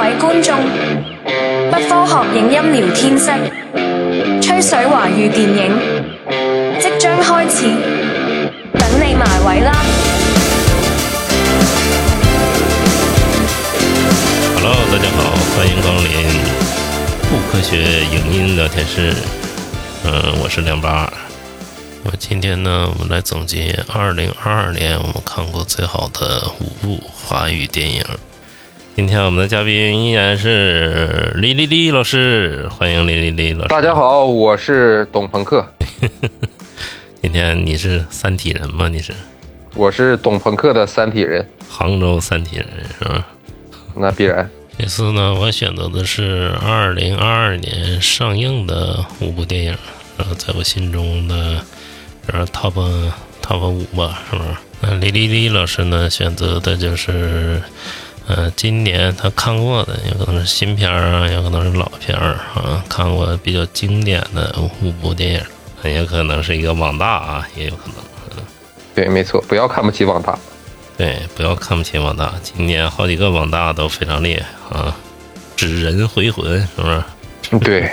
位觀眾，不科學影音聊天室，吹水華語電影即將開始，等你埋位啦！Hello，大家好，歡迎光臨不科學影音聊天室。嗯，我是梁八。我今天呢，我們來總結二零二二年我們看過最好的五部華語電影。今天我们的嘉宾依然是李丽丽老师，欢迎李丽丽老师。大家好，我是董朋克。今天你是三体人吗？你是？我是董朋克的三体人，杭州三体人是吧？那必然。这次呢，我选择的是二零二二年上映的五部电影，然后在我心中的，呃，top top 五吧，是不是？那李丽丽老师呢，选择的就是。呃，今年他看过的有可能是新片儿啊，有可能是老片儿啊，看过比较经典的五部电影，也可能是一个网大啊，也有可能。嗯，对，没错，不要看不起网大。对，不要看不起网大。今年好几个网大都非常厉害啊，纸人回魂是不是？對。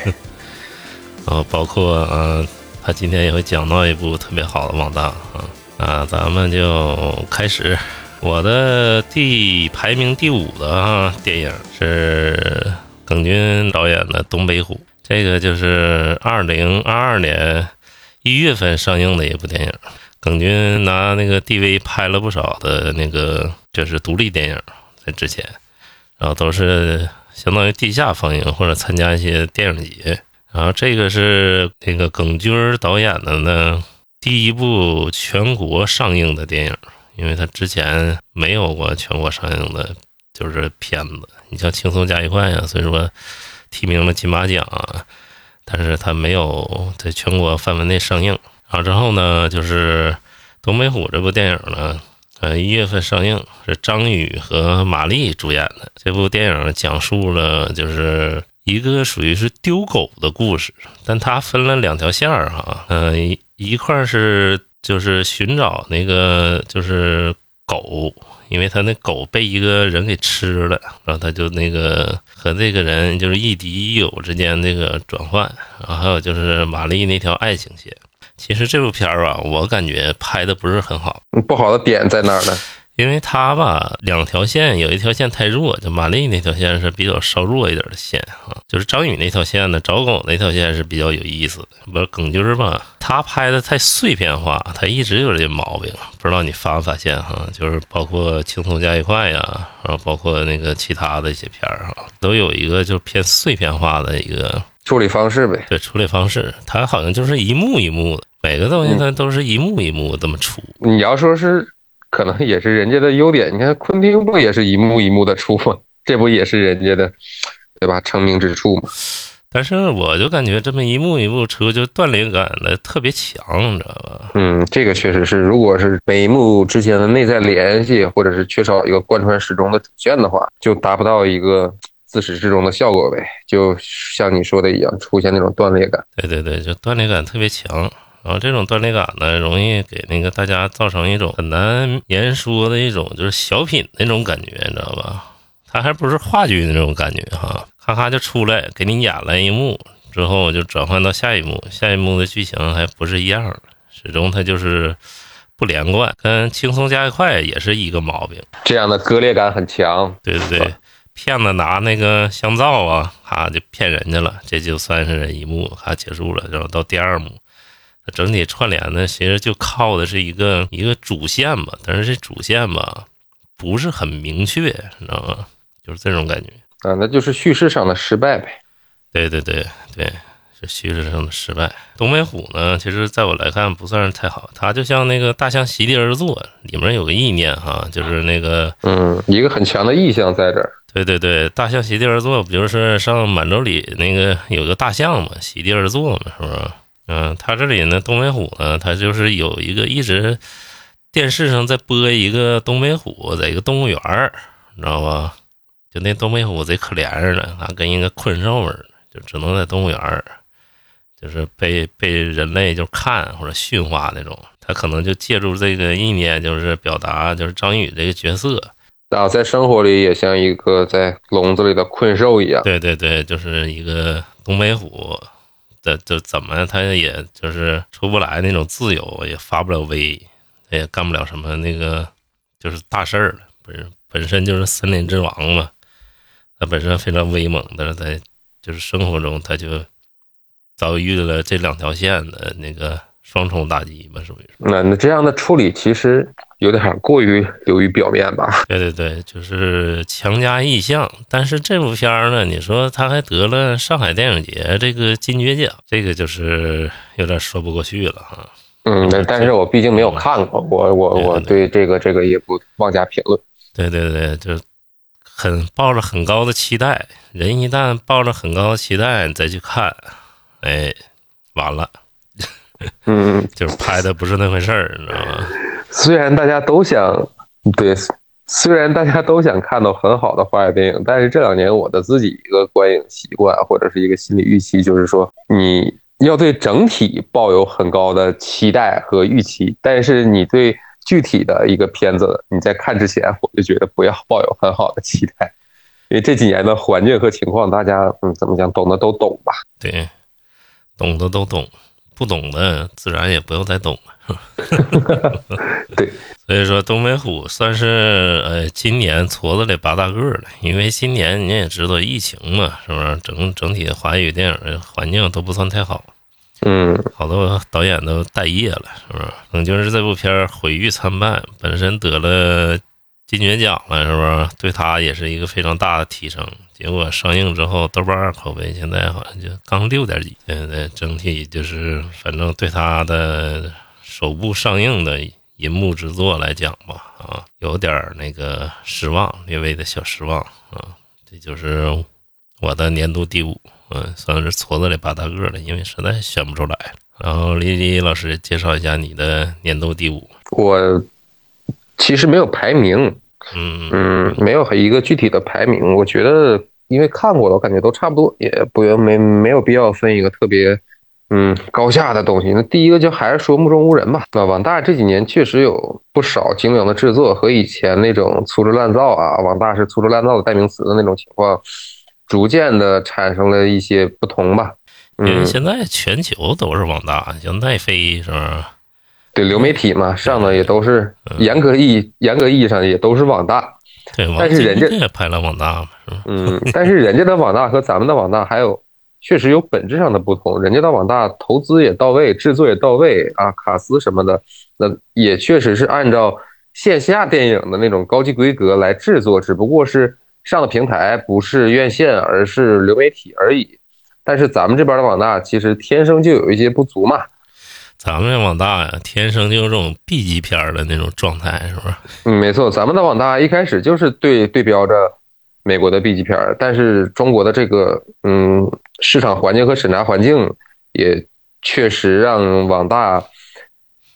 呃，包括呃，他今天也会讲到一部特别好的网大啊啊，咱们就开始。我的第排名第五的啊电影是耿军导演的《东北虎》，这个就是二零二二年一月份上映的一部电影。耿军拿那个 DV 拍了不少的那个就是独立电影，在之前，然后都是相当于地下放映或者参加一些电影节。然后这个是那个耿军导演的呢第一部全国上映的电影。因为他之前没有过全国上映的，就是片子。你像《轻松加愉快》呀，所以说提名了金马奖啊，但是他没有在全国范围内上映。然後之后呢，就是《东北虎》这部电影呢，呃，一月份上映，是张宇和马丽主演的。这部电影讲述了就是一个属于是丢狗的故事，但它分了兩條線兒哈，呃，一一塊是。就是寻找那个就是狗，因为他那狗被一个人给吃了，然后他就那个和这个人就是亦敌亦友之间那个转换，然后还有就是玛丽那条爱情线。其实这部片儿吧，我感觉拍的不是很好。不好的点在哪儿呢？因为他吧，两条线有一条线太弱，就马丽那条线是比较稍弱一点的线啊。就是张宇那条线呢，找狗那条线是比较有意思的。不是耿军吧？他拍的太碎片化，他一直有这毛病。不知道你发没发现哈？就是包括《轻松加一块》呀，然后包括那个其他的一些片兒哈，都有一个就偏碎片化的一个处理方式呗。对，处理方式，他好像就是一幕一幕的，每个东西他都是一幕一幕这么出。你要说是。可能也是人家的优点，你看昆汀不也是一幕一幕的出吗？这不也是人家的，对吧？成名之处嘛。但是我就感觉这么一幕一幕出，就断裂感的特别强，你知道吧？嗯，这个确实是，如果是每一幕之间的内在联系，或者是缺少一个贯穿始终的主线的话，就达不到一个自始至终的效果呗。就像你说的一样，出现那种断裂感。对对对，就断裂感特別強。然后这种断裂感呢，容易给那个大家造成一种很难言说的一种就是小品那种感觉，你知道吧？它还不是话剧那种感觉哈，咔咔就出来给你演了一幕之后就转换到下一幕，下一幕的剧情还不是一样的，始终它就是不连贯，跟轻松加愉快也是一个毛病。这样的割裂感很强，对对对。骗子拿那个香皂啊，哈就骗人家了，这就算是一幕，哈结束了，然后到第二幕。整体串联呢，其实就靠的是一个一个主线吧，但是这主线吧不是很明确，你知道吗？就是这种感觉啊，那就是叙事上的失败呗。对对对对，是叙事上的失败。东北虎呢，其实在我来看不算是太好，它就像那个大象席地而坐，里面有个意念哈，就是那个嗯，一个很强的意象在这儿。对对对，大象席地而坐，不就是上满洲里那个有个大象嘛，席地而坐嘛，是不是？嗯，他这里呢，东北虎呢，他就是有一个一直电视上在播一个东北虎，在一个动物园儿，你知道吧？就那东北虎贼可怜似的，他跟一个困兽似的，就只能在动物园儿，就是被被人类就看或者驯化那种。他可能就借助这个意念，就是表达就是张宇这个角色，啊，在生活里也像一个在笼子里的困兽一样。对对对，就是一个东北虎，这这怎么他也就是出不来那种自由，也发不了威，他也干不了什么那个就是大事儿了。不是本身就是森林之王嘛，他本身非常威猛，但是在就是生活中他就遭遇了这两条线的那个双重打击吧，属于是。那那这样的处理其实有点过于流于表面吧？对对对，就是强加意象。但是这部片儿呢，你说他还得了上海电影节这个金爵奖，这个就是有点说不过去了哈。嗯，但但是我毕竟没有看过，我我我对这个这个也不妄加评论。对对对，就很抱着很高的期待，人一旦抱着很高的期待再去看，哎，完了，嗯，就是拍的不是那回事儿，你知道吗？虽然大家都想对，虽然大家都想看到很好的华语电影，但是这两年我的自己一个观影习惯或者是一个心理预期，就是说你要对整体抱有很高的期待和预期，但是你对具体的一个片子，你在看之前，我就觉得不要抱有很好的期待，因为这几年的环境和情况，大家嗯怎么讲，懂的都懂吧？对，懂的都懂，不懂的自然也不用再懂了。对，所以说东北虎算是呃今年矬子里拔大个儿了，因为今年你也知道疫情嘛，是不是？整整体华语电影的环境都不算太好。嗯，好多导演都待业了，是不是？等就是这部片儿毁誉参半，本身得了金爵奖了，是不是？对他也是一个非常大的提升。结果上映之后，豆瓣口碑现在好像就刚六点几。现在整体就是，反正对他的首部上映的银幕之作来讲吧，啊，有点儿那个失望，略微的小失望啊。这就是我的年度第五。嗯，算是矬子里拔大个了，因为实在选不出来。然后李李老师介绍一下你的年度第五。我其实没有排名，嗯嗯，没有一个具体的排名。我觉得，因为看过了，我感觉都差不多，也不没没有必要分一个特别嗯高下的东西。那第一个就还是说目中无人吧。那网大这几年确实有不少精良的制作，和以前那种粗制滥造啊，网大是粗制滥造的代名词的那种情况。逐渐的产生了一些不同吧，因为嗯，现在全球都是网大，像奈飞是吧？对流媒体嘛，上的也都是严格意义严格意义上也都是网大，对，但是人家也拍了网大嘛，是吧？嗯，但是人家的网大和咱们的网大还有确实有本质上的不同，人家的网大投资也到位，制作也到位啊，卡斯什么的，那也确实是按照线下电影的那种高级规格来制作，只不过是。上的平台不是院线，而是流媒体而已。但是咱们这边的网大其实天生就有一些不足嘛。咱们这网大呀，天生就有这种 B 级片的那种状态，是不是？嗯，没错，咱们的网大一开始就是对对标着美国的 B 级片，但是中国的这个嗯市场环境和审查环境也确实让网大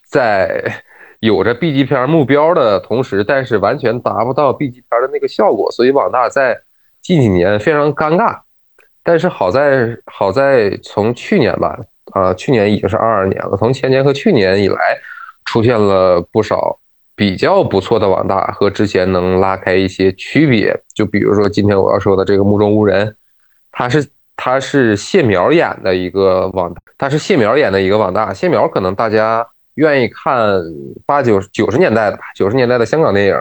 在。有着 B 级片目标的同时，但是完全达不到 B 级片的那个效果，所以网大在近几年非常尴尬。但是好在好在从去年吧，啊，去年已经是二二年了，从前年和去年以来，出现了不少比较不错的网大，和之前能拉开一些区别。就比如说今天我要说的这个《目中无人》，它是它是谢苗演的一个网，他是谢苗演的一个网大。谢苗可能大家。愿意看八九九十年代的吧，九十年代的香港电影，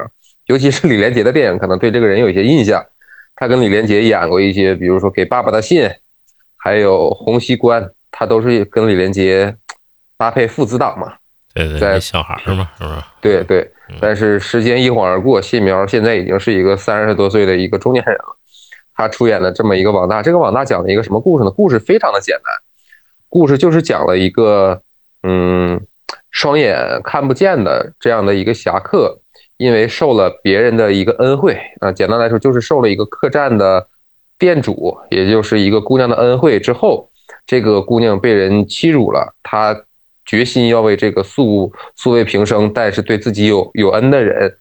尤其是李连杰的电影，可能对这个人有一些印象。他跟李连杰演过一些，比如说《给爸爸的信》，还有《洪熙官》，他都是跟李连杰搭配父子档嘛。对对，在小孩嘛，是不是？对对。但是时间一晃而过，谢苗现在已经是一个三十多岁的一个中年人了。他出演了这么一个网大，这个网大讲了一个什么故事呢？故事非常的简单，故事就是讲了一个嗯。双眼看不见的这样的一个侠客，因为受了别人的一个恩惠啊，简单来说就是受了一个客栈的店主，也就是一个姑娘的恩惠之后，这个姑娘被人欺辱了，她决心要为这个素素未平生但是对自己有有恩的人，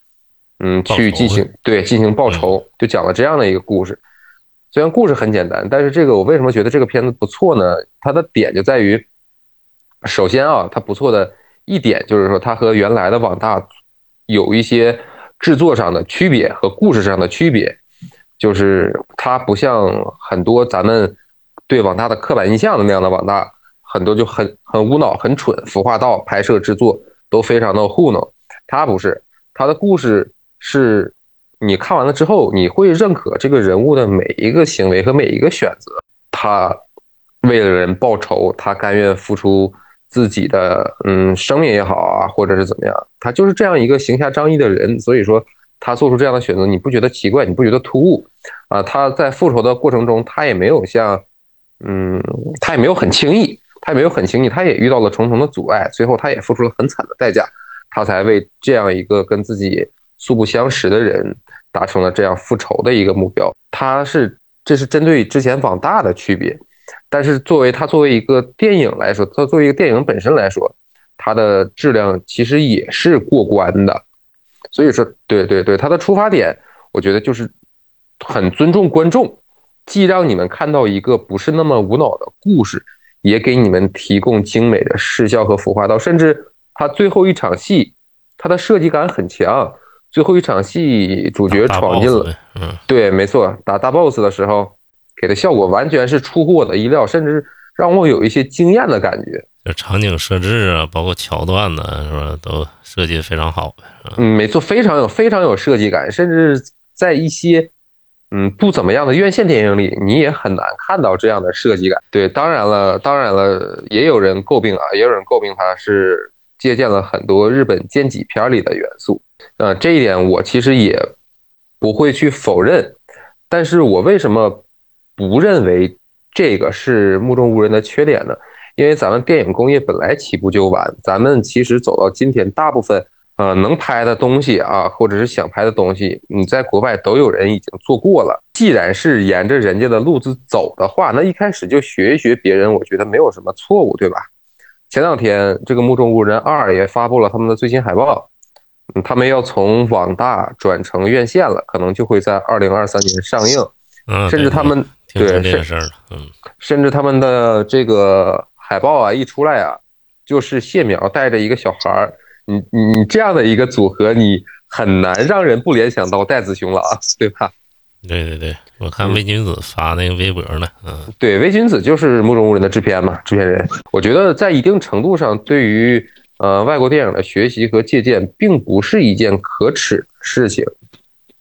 嗯，去进行对进行报仇，就讲了这样的一个故事。虽然故事很简单，但是这个我为什么觉得这个片子不错呢？它的点就在于，首先啊，它不错的。一点就是说，它和原来的网大有一些制作上的区别和故事上的区别，就是它不像很多咱们对网大的刻板印象的那样的网大，很多就很很无脑、很蠢，服化道、拍摄、制作都非常的糊弄。它不是，它的故事是你看完了之后，你会认可这个人物的每一个行为和每一个选择。他为了人报仇，他甘愿付出。自己的嗯生命也好啊，或者是怎么样，他就是这样一个行侠仗义的人，所以说他做出这样的选择，你不觉得奇怪？你不觉得突兀啊？他在复仇的过程中，他也没有像嗯，他也没有很轻易，他也没有很轻易，他也遇到了重重的阻碍，最后他也付出了很惨的代价，他才为这样一个跟自己素不相识的人达成了这样复仇的一个目标。他是这是针对之前网大的区别。但是作为他作为一个电影来说，他作为一个电影本身来说，它的质量其实也是过关的。所以说，对对对，它的出发点，我觉得就是很尊重观众，既让你们看到一个不是那么无脑的故事，也给你们提供精美的视效和服化道。甚至它最后一场戏，它的设计感很强。最后一场戏，主角闯进了，嗯，对，没错，打大 boss 的时候。给的效果完全是出乎我的意料，甚至让我有一些惊艳的感觉。这场景设置啊，包括桥段呢，是吧，都设计非常好。嗯，没错，非常有非常有设计感，甚至在一些嗯不怎么样的院线电影里，你也很难看到这样的设计感。对，当然了，当然了，也有人诟病啊，也有人诟病它是借鉴了很多日本剑戟片里的元素。呃，这一点我其实也不会去否认，但是我为什么？不认为这个是目中无人的缺点呢？因为咱们电影工业本来起步就晚，咱们其实走到今天，大部分呃能拍的东西啊，或者是想拍的东西，你在国外都有人已经做过了。既然是沿着人家的路子走的话，那一开始就学一学别人，我觉得没有什么错误，对吧？前两天这个目中无人二也发布了他们的最新海报，嗯，他们要从网大转成院线了，可能就会在二零二三年上映，嗯，甚至他们。对，这个事儿嗯，甚至他们的这个海报啊一出来啊，就是谢苗带着一个小孩儿，你你这样的一个组合，你很难让人不联想到戴子雄了啊，对吧？对对对，我看魏君子发那个微博呢，嗯，对，魏君子就是目中无人的制片嘛，制片人，我觉得在一定程度上，对于呃外国电影的学习和借鉴，并不是一件可耻的事情。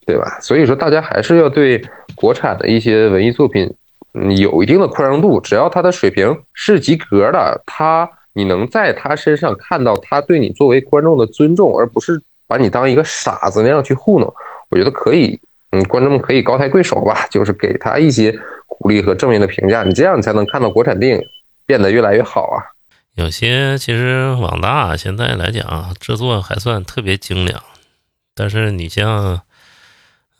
对吧？所以说，大家还是要对国产的一些文艺作品，嗯，有一定的宽容度。只要他的水平是及格的，他你能在他身上看到他对你作为观众的尊重，而不是把你当一个傻子那样去糊弄。我觉得可以，嗯，观众们可以高抬贵手吧，就是给他一些鼓励和正面的评价。你这样，你才能看到国产电影变得越来越好啊。有些其实网大现在来讲制作还算特别精良，但是你像。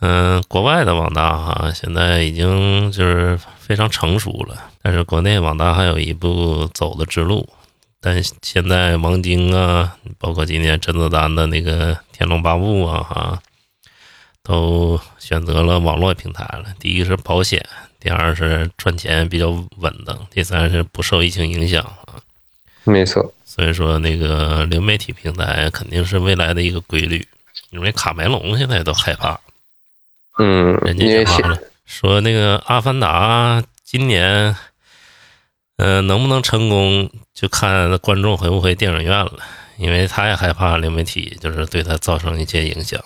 嗯，国外的网大哈，现在已经就是非常成熟了。但是国内网大还有一步走的之路。但现在王晶啊，包括今年甄子丹的那个《天龙八部》啊，哈，都选择了网络平台了。第一是保险，第二是赚钱比较稳当，第三是不受疫情影响啊。没错。所以说，那个流媒体平台肯定是未来的一个规律。因为卡梅隆现在都害怕。嗯，人家讲了，说那个《阿凡达》今年，嗯，能不能成功，就看观众回不回电影院了。因为他也害怕流媒体，就是对他造成一些影响。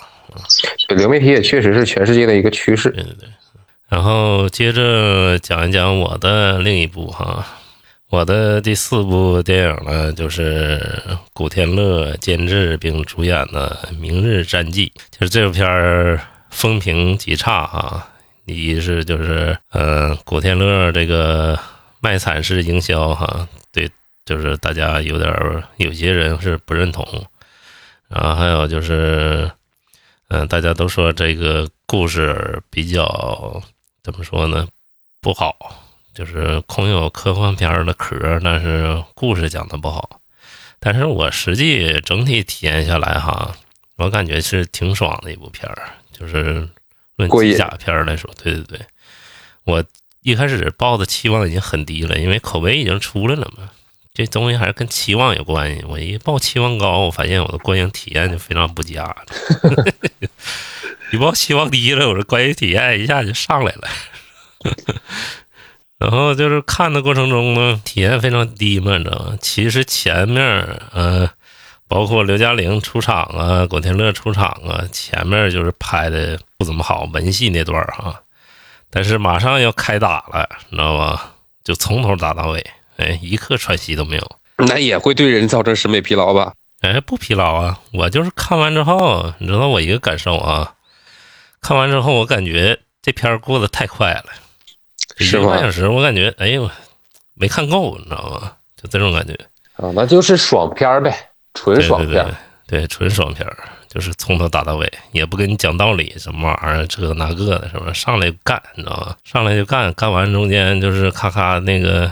流媒体也确实是全世界的一个趋势。对对对。然后接着讲一讲我的另一部哈，我的第四部电影呢，就是古天乐监制并主演的《明日战记》，就是这部片儿。风评极差哈，一是就是呃古天乐这个卖惨式营销哈，对，就是大家有点有些人是不认同，然后还有就是嗯大家都说这个故事比较怎么说呢不好，就是空有科幻片的壳，但是故事讲的不好，但是我实际整体体验下来哈，我感觉是挺爽的一部片儿。就是论机甲片来说，对对对，我一开始抱的期望已经很低了，因为口碑已经出来了嘛。这东西还是跟期望有关系。我一报期望高，我发现我的观影体验就非常不佳。一报期望低了，我这观影体验一下就上来了。然后就是看的过程中呢，体验非常低嘛，你知道吗？其实前面，呃，包括刘嘉玲出场啊，古天乐出场啊，前面就是拍的不怎么好，文戏那段哈。但是马上要开打了，你知道吗？就从头打到尾，哎，一刻喘息都没有。那也会对人造成审美疲劳吧？哎，不疲劳啊！我就是看完之后，你知道我一个感受啊，看完之后我感觉这片儿过得太快了。一是吗个半小？时，我感觉哎呦，没看够，你知道吗？就这种感觉。啊，那就是爽片儿呗，纯爽片儿。对，纯爽片儿，就是从头打到尾，也不跟你讲道理，什么玩意儿，这个那个的，什么？上来就干，你知道吗？上来就干，干完中间就是咔咔那个。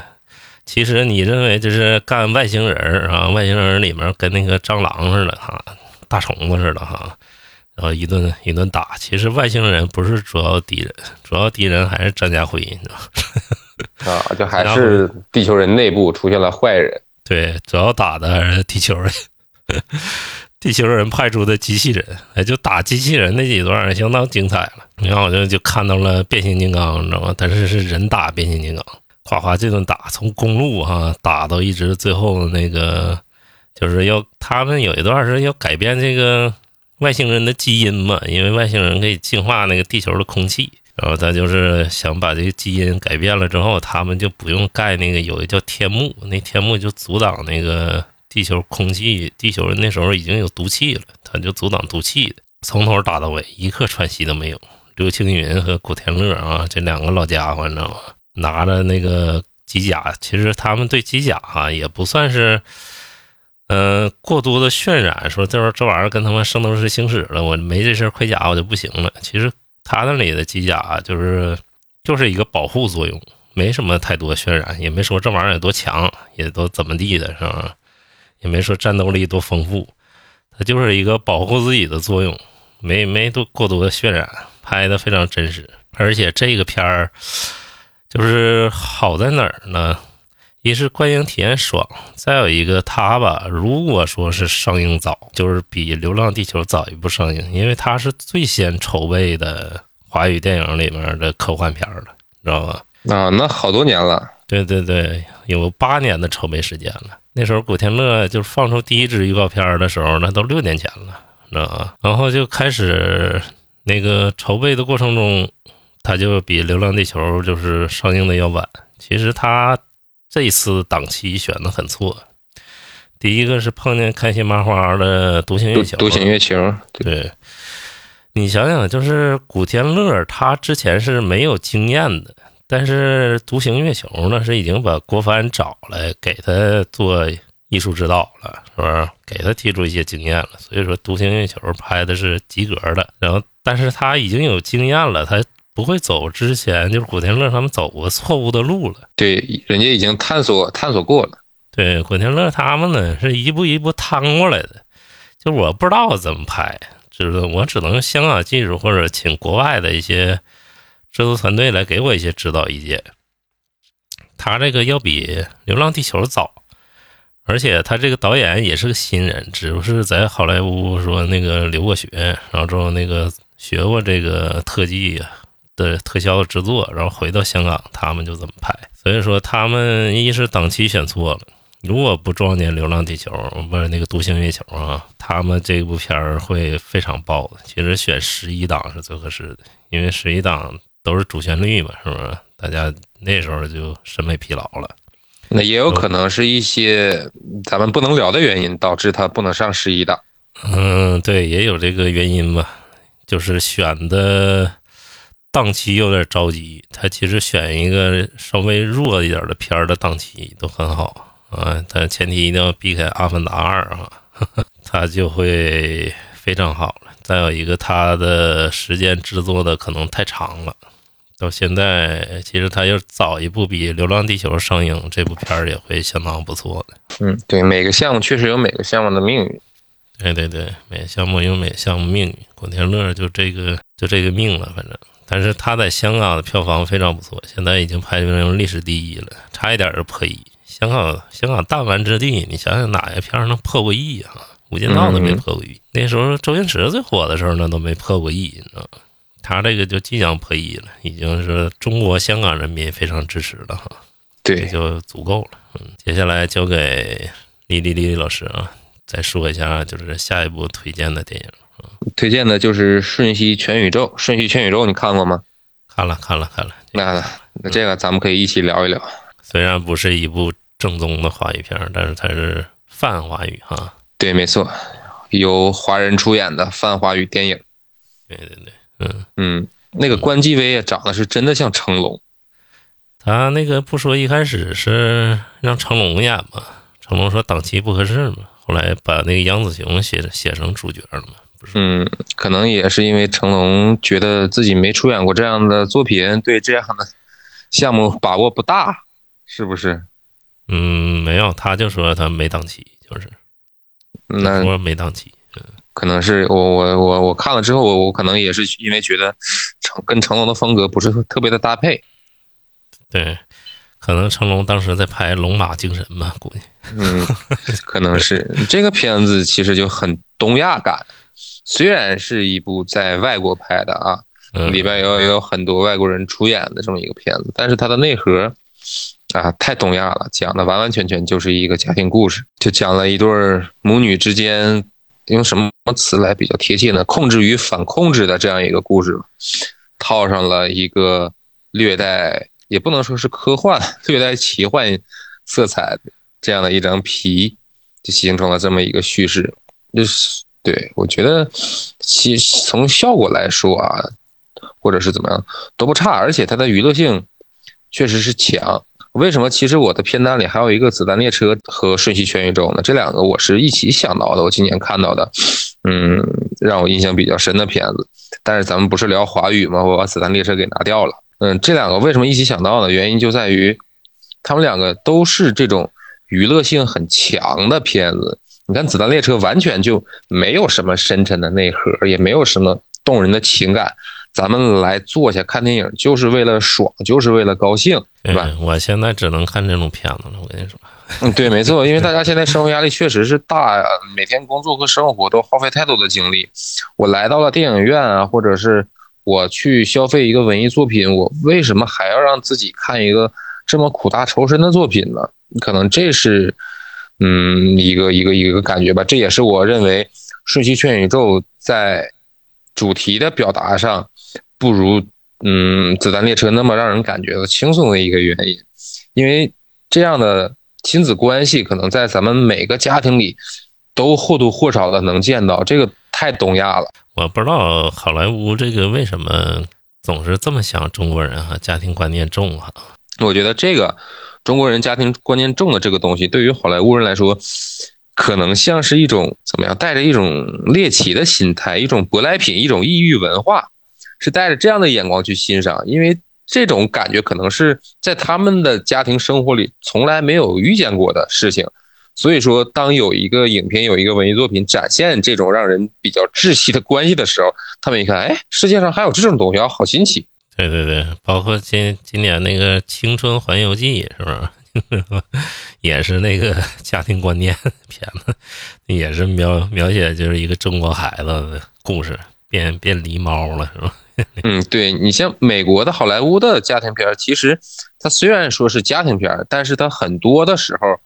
其实你认为就是干外星人儿啊，外星人里面跟那个蟑螂似的哈，大虫子似的哈，然后一顿一顿打。其实外星人不是主要敌人，主要敌人还是张家辉，你知道吗？啊，就还是地球人内部出现了坏人。对，主要打的还是地球人，地球人派出的机器人，哎，就打机器人那几段相当精彩了。你看我就就看到了变形金刚，你知道吗？但是是人打变形金刚，夸夸这顿打，从公路哈打到一直最后那个，就是要他们有一段是要改变这个外星人的基因嘛，因为外星人可以净化那个地球的空气。然后他就是想把这个基因改变了之后，他们就不用盖那个有一个叫天幕，那天幕就阻挡那个地球空气。地球那时候已经有毒气了，他就阻挡毒气的，从头打到尾，一刻喘息都没有。刘青云和古天乐啊，这两个老家伙，你知道吗？拿着那个机甲，其实他们对机甲哈、也不算是，呃，过多的渲染，说这玩意儿这玩意儿跟他们圣斗士星矢了，我没这身盔甲我就不行了。其实他那里的机甲就是就是一个保护作用，没什么太多渲染，也没说这玩意儿有多强，也都怎么地的，是吧？也没说战斗力多丰富，它就是一个保护自己的作用，没没多过多的渲染，拍的非常真实。而且这个片儿就是好在哪儿呢？一是观影体验爽，再有一个它吧，如果说是上映早，就是比《流浪地球》早一步上映，因为它是最先筹备的华语电影里面的科幻片了，你知道吧？啊，那好多年了。对对对，有八年的筹备时间了。那时候古天乐就放出第一支预告片的时候，那都六年前了，知道吧？然后就开始那个筹备的过程中，他就比《流浪地球》就是上映的要晚。其实他这次档期选的很错，第一个是碰见开心麻花的《独行月球》，独独行月球，对，对，你想想，就是古天乐他之前是没有经验的，但是《独行月球》呢是已经把郭帆找来给他做艺术指导了，是不是？给他提出一些经验了，所以说《独行月球》拍的是及格的。然后，但是他已经有经验了，他不会走之前就是古天乐他们走过错误的路了。对，人家已经探索探索过了。对，古天乐他们呢是一步一步趟过来的，就我不知道怎么拍，只能我只能用香港技术或者请国外的一些制作团队来给我一些指导意见。他这个要比《流浪地球》早，而且他这个导演也是个新人，只不是在好莱坞说那个留过学，然后之后那个学过这个特技的特效制作，然后回到香港，他们就怎么拍。所以说，他们一是档期选错了。如果不撞见《流浪地球》不是那个《独行月球》啊，他们这部片儿会非常爆的。其实选十一档是最合适的，因为十一档都是主旋律嘛，是不是？大家那时候就审美疲劳了。那也有可能是一些咱们不能聊的原因，导致他不能上十一档。嗯，对，也有这个原因吧，就是选的档期有点着急。他其实选一个稍微弱一点的片儿的档期都很好啊，但前提一定要避开《阿凡达二》啊，他就会非常好了。再有一个，他的时间制作的可能太长了。到现在，其实他要早一步比《流浪地球》上映，这部片儿也会相当不错的。嗯，对，每个项目确实有每个项目的命运。对对对，每个项目有每个项目命运，古天乐就这个就这个命了，反正。但是他在香港的票房非常不错，现在已经排名历史第一了，差一点就破亿。香港香港弹丸之地，你想想哪个片儿能破过亿啊？无间道都没破过亿，那时候周星驰最火的时候，那都没破过亿，你知道吗？他这个就即将破亿了，已经是中国香港人民非常支持了哈，这对，就足够了。嗯，接下来交给李李李老师啊，再说一下就是下一部推荐的电影。推荐的就是《瞬息全宇宙》。《瞬息全宇宙》你看过吗？看了看了看了，那那这个咱们可以一起聊一聊。虽然不是一部正宗的华语片，但是它是泛华语哈。对，没错，由华人出演的泛华语电影。对对对，嗯，嗯，那个关继威也，长得是真的像成龙。他那个不说一开始是让成龙演嘛，成龙说档期不合适嘛，后来把那个杨紫琼写写成主角了嘛，不是？嗯，可能也是因为成龙觉得自己没出演过这样的作品，对这样的项目把握不大，是不是？嗯，没有，他就说他没档期，就是那说没档期。可能是我我我我看了之后，我我可能也是因为觉得成跟成龙的风格不是特别的搭配。对，可能成龙当时在拍《龙马精神》吧，估计。嗯，可能是这个片子其实就很东亚感，虽然是一部在外国拍的啊，嗯，里边有也有很多外国人出演的这么一个片子，但是它的内核啊太东亚了，讲的完完全全就是一个家庭故事，就讲了一对儿母女之间用什么词来比较贴切呢？控制与反控制的这样一个故事，套上了一个略带也不能说是科幻，略带奇幻色彩的这样的一张皮，就形成了这么一个叙事。就是对我觉得，其从效果来说啊，或者是怎么样都不差，而且它的娱乐性确实是强。为什么？其实我的片单里还有一个《子弹列车》和《瞬息全宇宙》呢，这两个我是一起想到的。我今年看到的，嗯，让我印象比较深的片子。但是咱们不是聊华语吗？我把《子弹列车》给拿掉了。嗯，这两个为什么一起想到呢？原因就在于，他们两个都是这种娱乐性很强的片子。你看《子弹列车》完全就没有什么深沉的内核，也没有什么动人的情感。咱们来坐下看电影，就是为了爽，就是为了高兴，对吧？我现在只能看这种片子了。我跟你说，嗯，对，没错，因为大家 现在生活压力确实是大呀，每天工作和生活都耗费太多的精力。我来到了电影院啊，或者是我去消费一个文艺作品，我为什么还要让自己看一个这么苦大仇深的作品呢？可能这是，嗯，一个一个一个感觉吧。这也是我认为《瞬息全宇宙》在主题的表达上。不如嗯，子弹列车那么让人感觉到轻松的一个原因，因为这样的亲子关系可能在咱们每个家庭里都或多或少的能见到，这个太东亚了。我不知道好莱坞这个为什么总是这么想中国人哈，家庭观念重哈。我觉得这个中国人家庭观念重的这个东西，对于好莱坞人来说，可能像是一种怎么样，带着一种猎奇的心态，一种舶来品，一种异域文化。是带着这样的眼光去欣赏，因为这种感觉可能是在他们的家庭生活里从来没有遇见过的事情。所以说，当有一个影片、有一个文艺作品展现这种让人比较窒息的关系的时候，他们一看，哎，世界上还有这种东西啊，好新奇。对对对，包括今今年那个《青春环游记》，是不是？也是那个家庭观念 片子，也是描描写就是一个中国孩子的故事，变变狸猫了，是吧？嗯，对你像美国的好莱坞的家庭片，其实它虽然说是家庭片，但是它很多的时候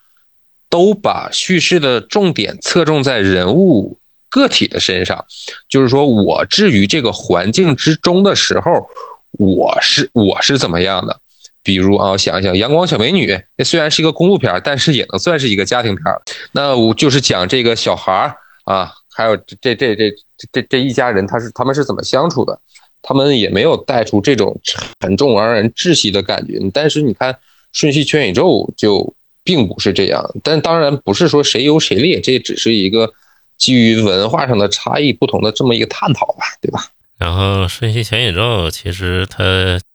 都把叙事的重点侧重在人物个体的身上，就是说我置于这个环境之中的时候，我是我是怎么样的？比如啊，我想一想《阳光小美女》，那虽然是一个公路片，但是也能算是一个家庭片。那我就是讲这个小孩儿啊，还有这这这这这这一家人，他是他们是怎么相处的？他们也没有带出这种沉重而让人窒息的感觉，但是你看《瞬息全宇宙》就并不是这样。但当然不是说谁优谁劣，这只是一个基于文化上的差异不同的这么一个探讨吧，对吧？然后《瞬息全宇宙》其实它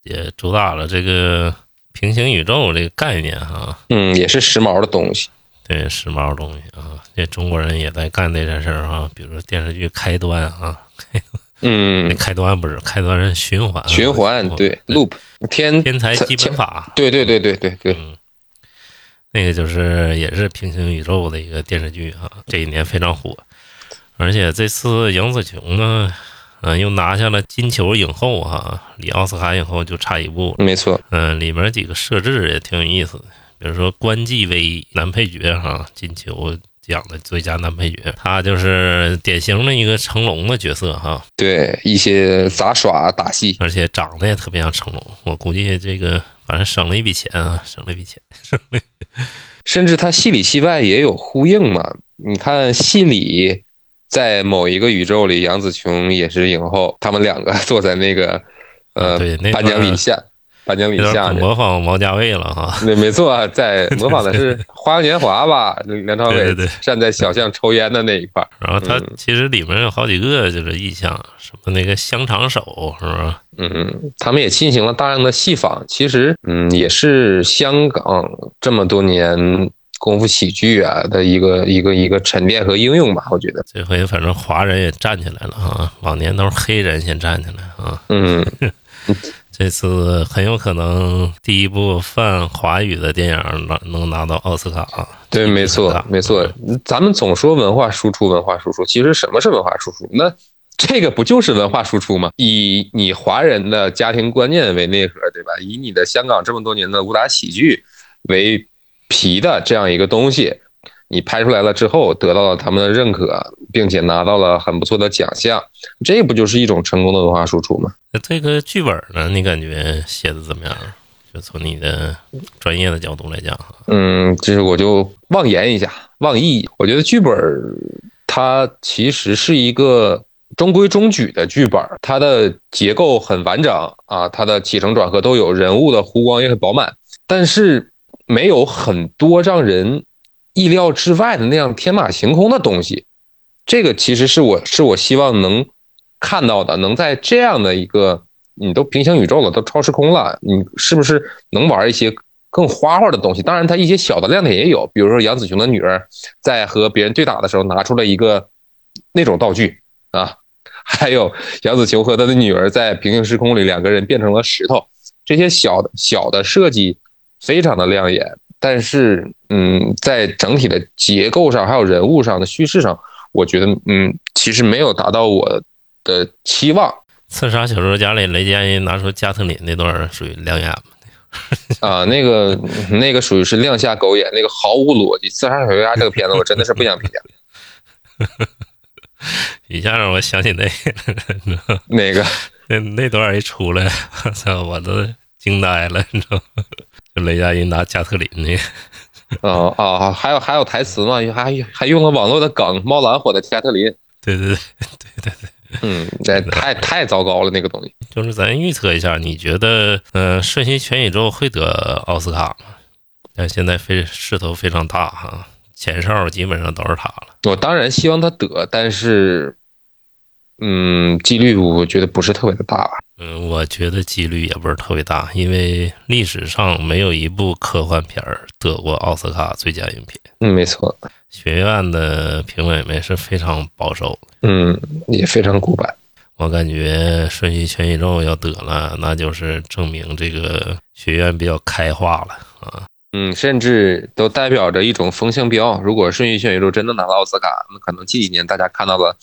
也主打了这个平行宇宙这个概念哈，嗯，也是时髦的东西，对，时髦的东西啊，这中国人也在干这件事儿哈，比如说电视剧《开端》啊。嗯，开端不是开端是循环，循环对 loop 天天才基本法，对对对对对对。嗯，那个就是也是平行宇宙的一个电视剧啊，这一年非常火，而且这次杨紫琼呢，嗯、又拿下了金球影后哈、离奥斯卡影后就差一步。没错，嗯、里面几个设置也挺有意思的，比如说关继威男配角哈、金球奖的最佳男配角，他就是典型的一个成龙的角色哈、对一些杂耍打戏，而且长得也特别像成龙，我估计这个反正省了一笔钱啊，省了一笔钱，省 了甚至他戏里戏外也有呼应嘛。你看戏里，在某一个宇宙里，杨紫琼也是影后，他们两个 坐在那个呃啊对那颁奖礼下，颁奖礼下模仿王家卫了哈。对，没错，在 模仿的是《花样年华》吧？梁朝伟站在小巷抽烟的那一块儿。然后他嗯其实里面有好几个就是意象，什么那个香肠手是吧？嗯，他们也进行了大量的戏仿，其实，嗯，也是香港这么多年功夫喜剧啊的一个一个一个沉淀和应用吧，我觉得。这回反正华人也站起来了啊，往年都是黑人先站起来啊，嗯，这次很有可能第一部泛华语的电影能能拿到奥斯卡啊。对，没错，没错。咱们总说文化输出，文化输出，其实什么是文化输出？那这个不就是文化输出吗？以你华人的家庭观念为内核，对吧？以你的香港这么多年的武打喜剧为皮的这样一个东西，你拍出来了之后，得到了他们的认可，并且拿到了很不错的奖项，这不就是一种成功的文化输出吗？那这个剧本呢，你感觉写的怎么样？就从你的专业的角度来讲哈，嗯，这是我就妄言一下，妄议。我觉得剧本它其实是一个中规中矩的剧本，它的结构很完整啊，它的起承转合都有，人物的弧光也很饱满，但是没有很多让人意料之外的那样天马行空的东西。这个其实是我是我希望能看到的，能在这样的一个你都平行宇宙了，都超时空了，你是不是能玩一些更花花的东西？当然，它一些小的亮点也有，比如说杨紫琼的女儿在和别人对打的时候拿出了一个那种道具啊，还有杨紫琼和她的女儿在平行时空里两个人变成了石头，这些小的小的设计非常的亮眼，但是嗯，在整体的结构上还有人物上的叙事上，我觉得嗯，其实没有达到我的期望。刺杀小说家里雷佳音拿出加特林那段属于亮眼吗？啊，那个那个属于是亮瞎狗眼，那个毫无逻辑。《刺杀小说家》这个片子，我真的是不想评价。一下让我想起那个，你知道吗那个那那段一出来，我操，我都惊呆了，你知道吗？就雷佳音拿加特林那个，啊啊，还有还有台词嘛，还还用了网络的梗，猫蓝火的加特林。对对对对对对，嗯，这太太糟糕了，那个东西。就是咱预测一下，你觉得呃，《瞬息全宇宙》会得奥斯卡吗？但现在非势头非常大哈，前哨基本上都是他了。我当然希望他得，但是，嗯，几率我觉得不是特别的大吧。嗯，我觉得几率也不是特别大，因为历史上没有一部科幻片儿得过奥斯卡最佳影片。嗯，没错。学院的评委们是非常保守，嗯，也非常古板。我感觉《瞬息全宇宙》要得了，那就是证明这个学院比较开化了啊。嗯，甚至都代表着一种风向标。如果《瞬息全宇宙》真的拿到奥斯卡，那可能近几年大家看到了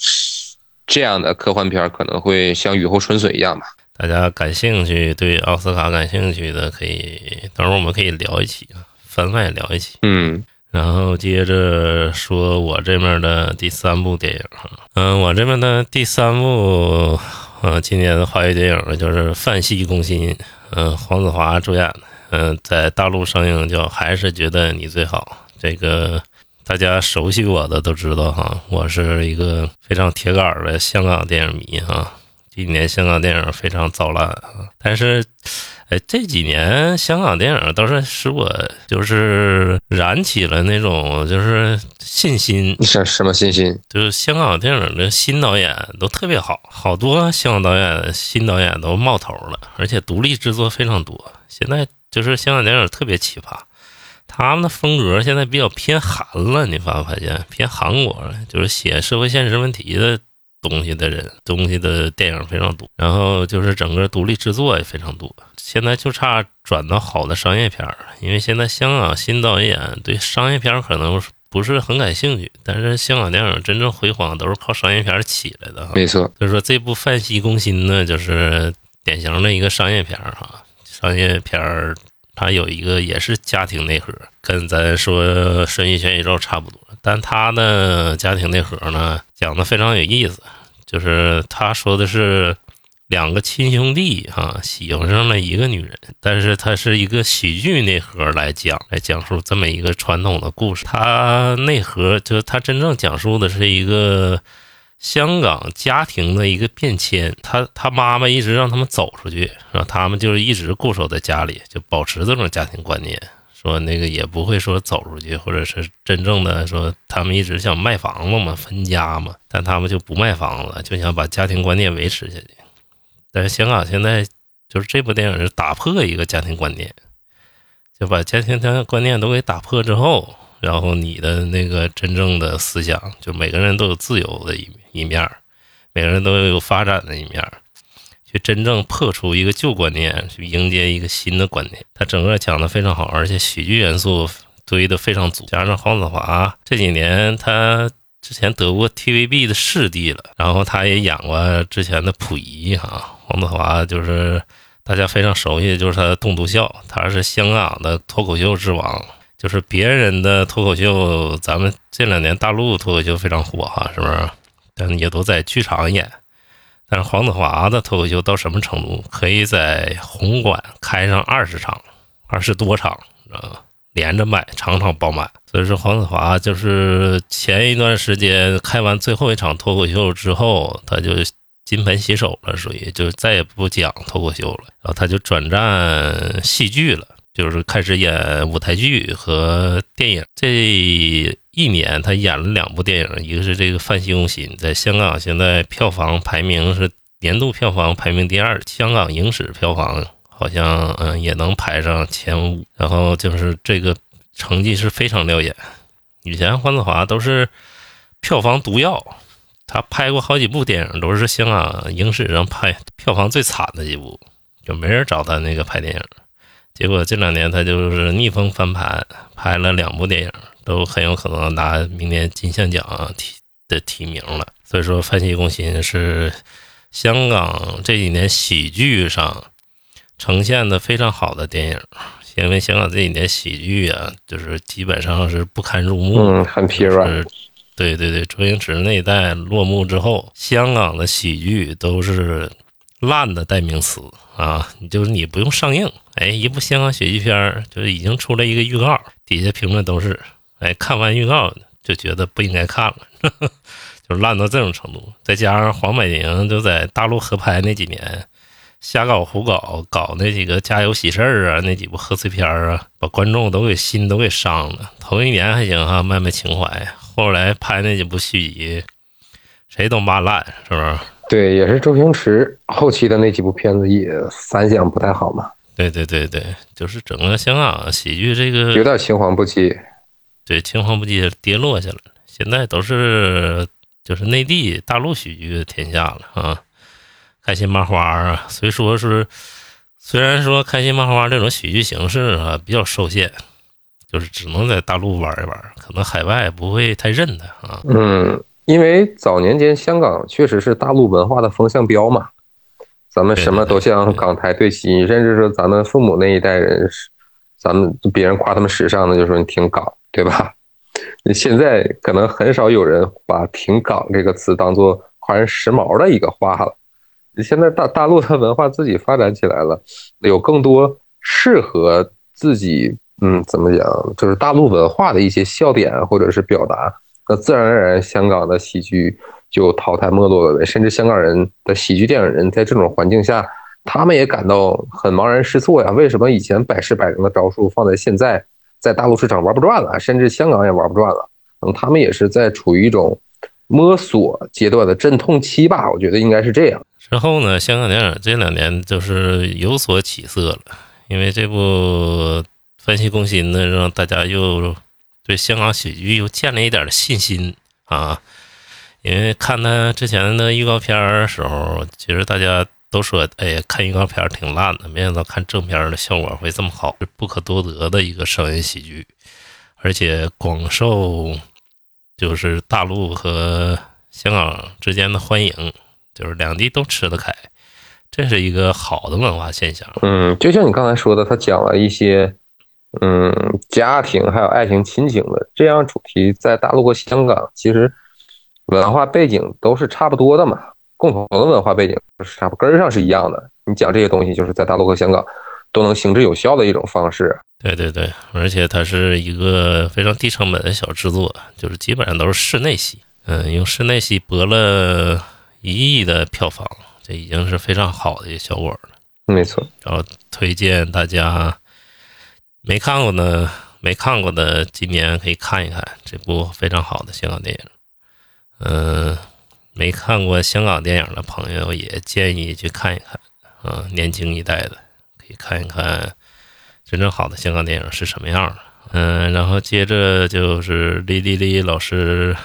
这样的科幻片儿，可能会像雨后春笋一样吧。大家感兴趣，对奥斯卡感兴趣的，可以等会儿我们可以聊一起啊，番外聊一起。嗯然后接着说我这边的第三部电影啊，嗯，我这边的第三部，呃，今年的华语电影就是《范西攻心》，嗯、黄子华主演的，嗯、在大陆上映叫《还是觉得你最好》。这个大家熟悉我的都知道哈，我是一个非常铁杆的香港电影迷哈。今年香港电影非常糟烂啊，但是哎，这几年香港电影倒是使我就是燃起了那种就是信心，什什么信心？就是香港电影的新导演都特别好，好多香港导演新导演都冒头了，而且独立制作非常多。现在就是香港电影特别奇葩，他们的风格现在比较偏韩了，你发没发现？偏韩国了，就是写社会现实问题的东西的人，东西的电影非常多，然后就是整个独立制作也非常多。现在就差转到好的商业片儿，因为现在香港新导演对商业片儿可能不是很感兴趣，但是香港电影真正辉煌都是靠商业片儿起来的哈。没错，所以说这部《范西攻心》呢，就是典型的一个商业片儿哈。商业片儿它有一个也是家庭内核，跟咱说《神秘全宇宙》差不多，但他的家庭内核呢讲的非常有意思，就是他说的是。两个亲兄弟哈喜欢上了一个女人，但是它是一个喜剧内核来讲，来讲述这么一个传统的故事。他内核就是它真正讲述的是一个香港家庭的一个变迁。他他妈妈一直让他们走出去，然后他们就是一直固守在家里，就保持这种家庭观念，说那个也不会说走出去，或者是真正的说他们一直想卖房子嘛，分家嘛，但他们就不卖房子，就想把家庭观念维持下去。但是香港现在就是这部电影是打破一个家庭观念，就把家庭观念都给打破之后，然后你的那个真正的思想，就每个人都有自由的一一面，每个人都有发展的一面，去真正破除一个旧观念，去迎接一个新的观念。他整个讲的非常好，而且喜剧元素堆的非常足，加上黄子华这几年他。之前得过 TVB 的视帝了，然后他也演过之前的溥仪哈，黄子华就是大家非常熟悉，就是他的栋笃笑，他是香港的脱口秀之王，就是别人的脱口秀，咱们这两年大陆脱口秀非常火哈，是不是？但也都在剧场演，但是黄子华的脱口秀到什么程度？可以在红馆开上二十场，二十多场，知道吗？连着卖，场场爆满。所以说，黄子华就是前一段时间开完最后一场脱口秀之后，他就金盆洗手了，属于就再也不讲脱口秀了。然后他就转战戏剧了，就是开始演舞台剧和电影。这一年他演了两部电影，一个是这个《范西攻心》，在香港现在票房排名是年度票房排名第二，香港影史票房。好像嗯也能排上前五，然后就是这个成绩是非常亮眼。以前黄子华都是票房毒药，他拍过好几部电影，都是香港影史上拍票房最惨的几部，就没人找他那个拍电影。结果这两年他就是逆风翻盘，拍了两部电影，都很有可能拿明年金像奖提的提名了。所以说，《范西攻心》是香港这几年喜剧上。呈现的非常好的电影，因为香港这几年喜剧啊，就是基本上是不堪入目，嗯，很疲软。对对对，周星驰那一代落幕之后，香港的喜剧都是烂的代名词啊！你就是你不用上映，哎，一部香港喜剧片就是已经出来一个预告，底下评论都是，哎，看完预告就觉得不应该看了，就烂到这种程度。再加上黄百鸣就在大陆合拍那几年。瞎搞胡搞，搞那几个家有喜事儿啊，那几部贺岁片啊，把观众都给心都给伤了。头一年还行哈，卖卖情怀，后来拍那几部续集，谁都骂烂，是不是？对，也是周星驰后期的那几部片子也反响不太好嘛。对对对对，就是整个香港喜剧这个有点青黄不接，对，青黄不接跌落下来了。现在都是就是内地大陆喜剧的天下了啊。开心麻花啊，虽说是，虽然说开心麻花这种喜剧形式啊比较受限，就是只能在大陆玩一玩，可能海外不会太认他啊。嗯，因为早年间香港确实是大陆文化的风向标嘛，咱们什么都向港台对齐，甚至说咱们父母那一代人是，咱们别人夸他们时尚的，就说你挺港，对吧？现在可能很少有人把“挺港”这个词当做夸人时髦的一个话了。现在大大陆的文化自己发展起来了，有更多适合自己，嗯，怎么讲，就是大陆文化的一些笑点或者是表达，那自然而然香港的喜剧就淘汰没落了。甚至香港人的喜剧电影人在这种环境下，他们也感到很茫然失措呀。为什么以前百试百灵的招数放在现在，在大陆市场玩不转了，甚至香港也玩不转了？嗯，他们也是在处于一种摸索阶段的阵痛期吧？我觉得应该是这样。之后呢，香港电影这两年就是有所起色了，因为这部《分析攻心》呢，让大家又对香港喜剧又建立一点信心啊。因为看他之前的预告片的时候，其实大家都说，哎呀，看预告片挺烂的，没想到看正片的效果会这么好，不可多得的一个声音喜剧，而且广受就是大陆和香港之间的欢迎，就是两地都吃得开，这是一个好的文化现象。嗯，就像你刚才说的，他讲了一些嗯家庭还有爱情亲情的这样主题，在大陆和香港其实文化背景都是差不多的嘛，共同的文化背景是差不根儿上是一样的。你讲这些东西，就是在大陆和香港都能行之有效的一种方式。对对对，而且它是一个非常低成本的小制作，就是基本上都是室内戏。嗯，用室内戏博了一亿的票房，这已经是非常好的一个效果了。没错，然后推荐大家没看过的、没看过的，今年可以看一看这部非常好的香港电影。嗯，没看过香港电影的朋友也建议去看一看。嗯，年轻一代的可以看一看真正好的香港电影是什么样的。嗯，然后接着就是李李李老师，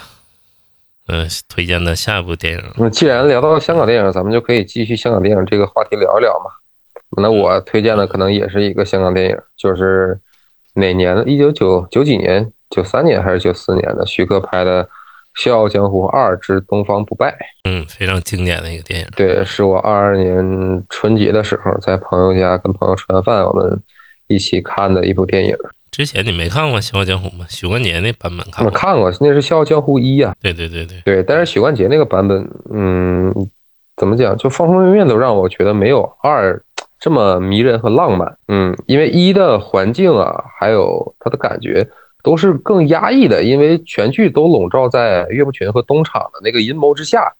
嗯，推荐的下一部电影。那既然聊到香港电影，咱们就可以继续香港电影这个话题聊一聊嘛。那我推荐的可能也是一个香港电影，就是哪年的？一九九九几年？九三年还是九四年的？徐克拍的《笑傲江湖二之东方不败》。嗯，非常经典的一个电影。对，是我二二年春节的时候在朋友家跟朋友吃完饭，我们一起看的一部电影。之前你没看过《笑傲江湖》吗？许冠杰那版本看过？我看过，那是《笑傲江湖一》呀。对对对对对，但是许冠杰那个版本，嗯，怎么讲？就方方面面都让我觉得没有二这么迷人和浪漫。嗯，因为一的环境啊，还有它的感觉都是更压抑的，因为全剧都笼罩在岳不群和东厂的那个阴谋之下，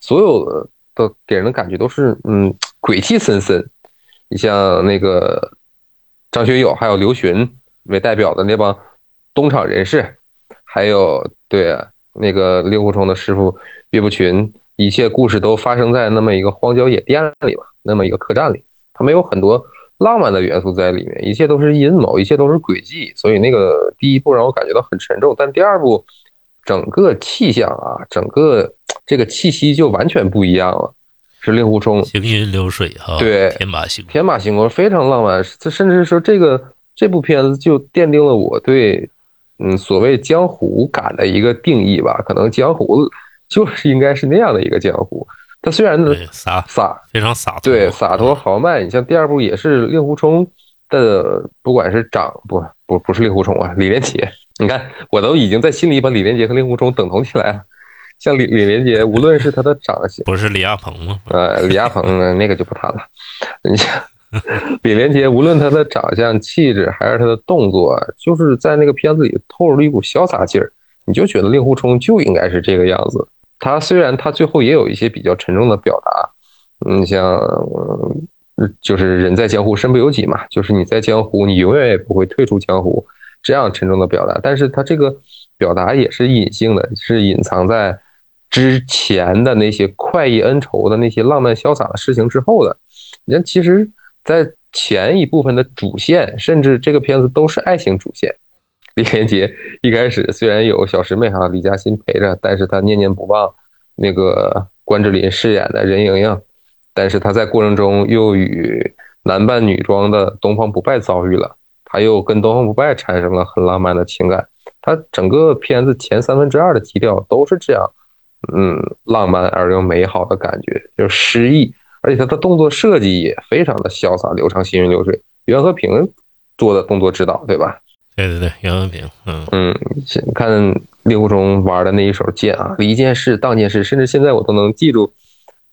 所有的给人的感觉都是嗯鬼气森森。你像那个张学友还有刘询。为代表的那帮东厂人士，还有对那个令狐冲的师傅岳不群，一切故事都发生在那么一个荒郊野店里吧，那么一个客栈里，他们有很多浪漫的元素在里面，一切都是阴谋，一切都是诡计，所以那个第一部让我感觉到很沉重，但第二部整个气象啊，整个这个气息就完全不一样了，是令狐冲行云流水哈，对，天马行天马行空，非常浪漫，这甚至说这个。这部片子就奠定了我对，嗯，所谓江湖感的一个定义吧。可能江湖就是应该是那样的一个江湖。它虽然洒洒非常洒脱，对洒脱豪迈。你像第二部也是令狐冲的，不管是长不不不是令狐冲啊，李连杰。你看，我都已经在心里把李连杰和令狐冲等同起来了。像李李连杰，无论是他的长相，不是李亚鹏吗？呃，李亚鹏那个就不谈了。你像。李连杰无论他的长相、气质，还是他的动作，就是在那个片子里透露了一股潇洒劲儿，你就觉得令狐冲就应该是这个样子。他虽然他最后也有一些比较沉重的表达，嗯，像就是人在江湖身不由己嘛，就是你在江湖，你永远也不会退出江湖这样沉重的表达。但是他这个表达也是隐性的，是隐藏在之前的那些快意恩仇的那些浪漫潇洒的事情之后的。你看，其实。在前一部分的主线，甚至这个片子都是爱情主线。李连杰一开始虽然有小师妹哈李嘉欣陪着，但是他念念不忘那个关之琳饰演的任盈盈。但是他在过程中又与男扮女装的东方不败遭遇了，他又跟东方不败产生了很浪漫的情感。他整个片子前三分之二的基调都是这样，嗯，浪漫而又美好的感觉，就是诗意。而且他的动作设计也非常的潇洒流畅，行云流水。袁和平做的动作指导，对吧？对对对，杨文平，嗯嗯，看令狐冲玩的那一手剑啊，一件事当件事，甚至现在我都能记住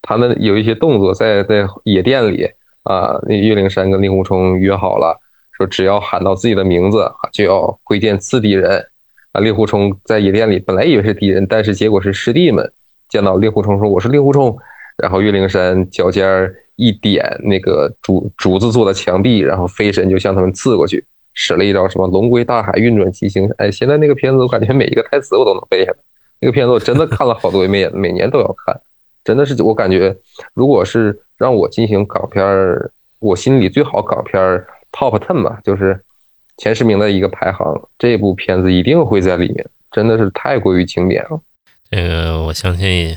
他们有一些动作，在在野店里啊，那岳灵珊跟令狐冲约好了，说只要喊到自己的名字就要挥剑刺敌人啊。令狐冲在野店里本来以为是敌人，但是结果是师弟们见到令狐冲说：“我是令狐冲。”然后岳灵珊脚尖一点，那个竹竹子做的墙壁，然后飞身就向他们刺过去，使了一招什么龙归大海，运转七星。哎，现在那个片子我感觉每一个台词我都能背下来。那个片子我真的看了好多遍，每年都要看。真的是我感觉，如果是让我进行港片儿，我心里最好港片儿 top ten 吧，就是前十名的一个排行，这部片子一定会在里面。真的是太过于经典了。这个我相信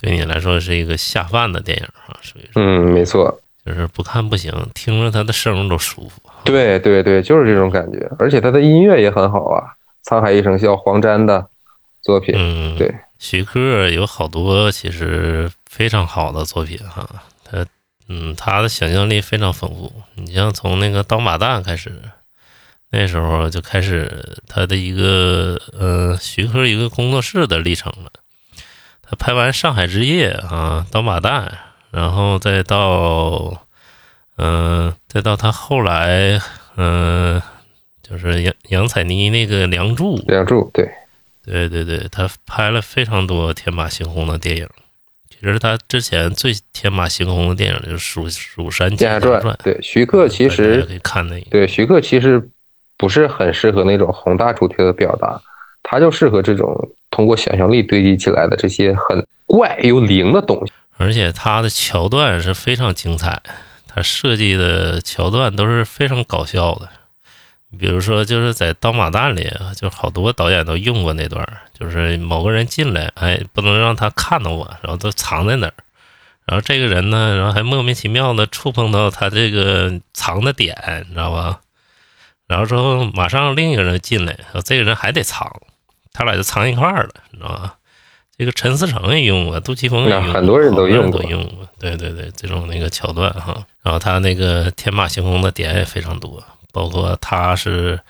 对你来说是一个下饭的电影啊，属于是嗯，没错，就是不看不行，听着他的声都舒服。对对对，就是这种感觉，而且他的音乐也很好啊，《沧海一声笑》黄沾的作品，嗯，对，徐克有好多其实非常好的作品哈，他嗯他的想象力非常丰富。你像从那个《刀马旦》开始，那时候就开始他的一个呃徐克一个工作室的历程了。他拍完《上海之夜》啊，《刀马旦》，然后再到嗯、呃再到他后来嗯、呃就是杨杨采妮那个《梁祝》，梁祝，对，对对对，他拍了非常多天马行空的电影。其实他之前最天马行空的电影就是《蜀蜀山《剑侠传传》，对，徐克其实可以看那个。对徐克其实不是很适合那种宏大主题的表达，他就适合这种通过想象力堆积起来的这些很怪又灵的东西。而且他的桥段是非常精彩，他设计的桥段都是非常搞笑的。比如说，就是在《刀马旦》里，就好多导演都用过那段，就是某个人进来，哎，不能让他看到我，然后都藏在哪儿。然后这个人呢，然后还莫名其妙的触碰到他这个藏的点，你知道吧？然后之后马上另一个人进来，然后这个人还得藏，他俩就藏一块儿了，你知道吧？这个陈思诚也用过，杜琪峰也用过，很多人都用过用过。对对对，这种那个桥段哈，然后他那个天马行空的点也非常多，包括他是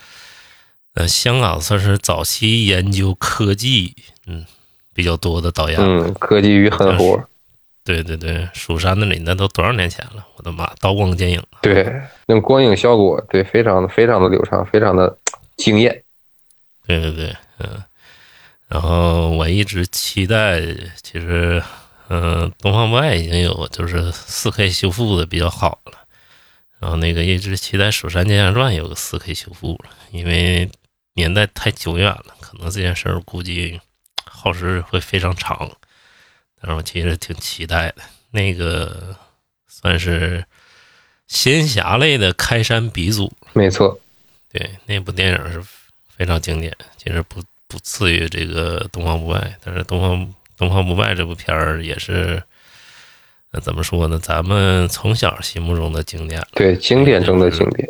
呃香港算是早期研究科技嗯比较多的导演。嗯，科技与狠活，对对对，蜀山的里那都多少年前了，我的妈，刀光剑影。对，那种光影效果，对，非常的非常的流畅，非常的惊艳。对对对，嗯，然后我一直期待，其实，嗯、东方不败已经有就是四 K 修复的比较好了，然后那个一直期待《蜀山剑侠传》有个四 K 修复了，因为年代太久远了，可能这件事儿估计耗时会非常长，但是我其实挺期待的，那个算是仙侠类的开山鼻祖，没错，对，那部电影是非常经典，其实不不次于这个《东方不败》，但是《东方东方不败》这部片儿也是，呃，怎么说呢？咱们从小心目中的经典，对，经典中的经典。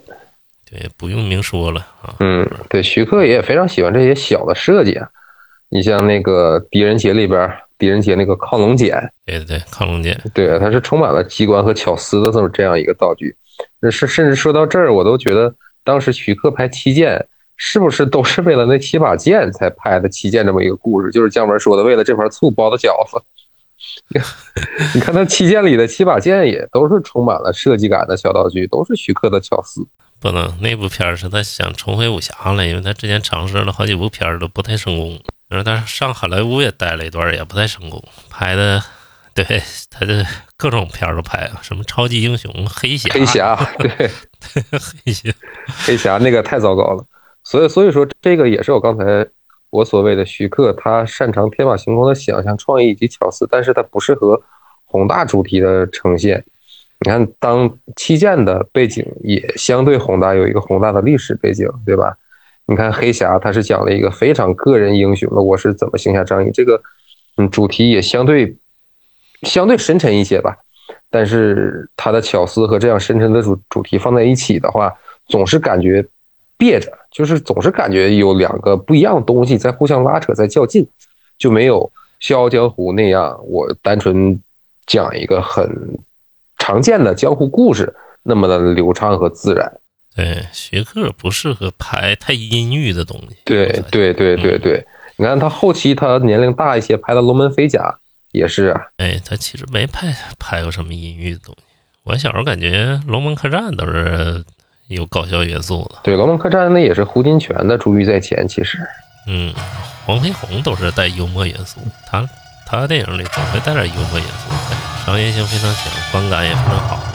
对，不用明说了啊。嗯，对，徐克也非常喜欢这些小的设计啊。你像那个《狄仁杰》里边，狄仁杰那个亢龙锏，对对对，亢龙锏，对，它是充满了机关和巧思的这么这样一个道具。是甚至说到这儿，我都觉得当时徐克拍《七剑》，是不是都是为了那七把剑才拍的《七剑》这么一个故事？就是姜文说的，为了这盘醋包的饺子。你看他《七剑》里的七把剑也都是充满了设计感的小道具，都是徐克的巧思。不能那部片儿是他想重回武侠了，因为他之前尝试了好几部片儿都不太成功，然后他上好莱坞也待了一段儿也不太成功，拍的。对他的各种片儿都拍了，什么超级英雄、黑侠、黑侠，对，黑侠，黑侠那个太糟糕了。所以，所以说这个也是我刚才我所谓的徐克，他擅长天马行空的想象、创意以及巧思，但是他不适合宏大主题的呈现。你看，当七剑的背景也相对宏大，有一个宏大的历史背景，对吧？你看黑侠，他是讲了一个非常个人英雄的，我是怎么行侠仗义，这个嗯主题也相对相对深沉一些吧。但是他的巧思和这样深沉的主主题放在一起的话，总是感觉别着，就是总是感觉有两个不一样的东西在互相拉扯，在较劲，就没有《笑傲江湖》那样，我单纯讲一个很常见的江湖故事那么的流畅和自然。对，徐克不适合拍太阴郁的东西。对对对对对，你看他后期他年龄大一些，拍的《龙门飞甲》也是啊。哎，他其实没拍拍过什么阴郁的东西。我小时候感觉《龙门客栈》都是有搞笑元素的。对，《龙门客栈》那也是胡金铨的珠玉在前，其实。嗯，黄飞鸿都是带幽默元素，他他电影里总会带点幽默元素，商业性非常强，观感也非常好。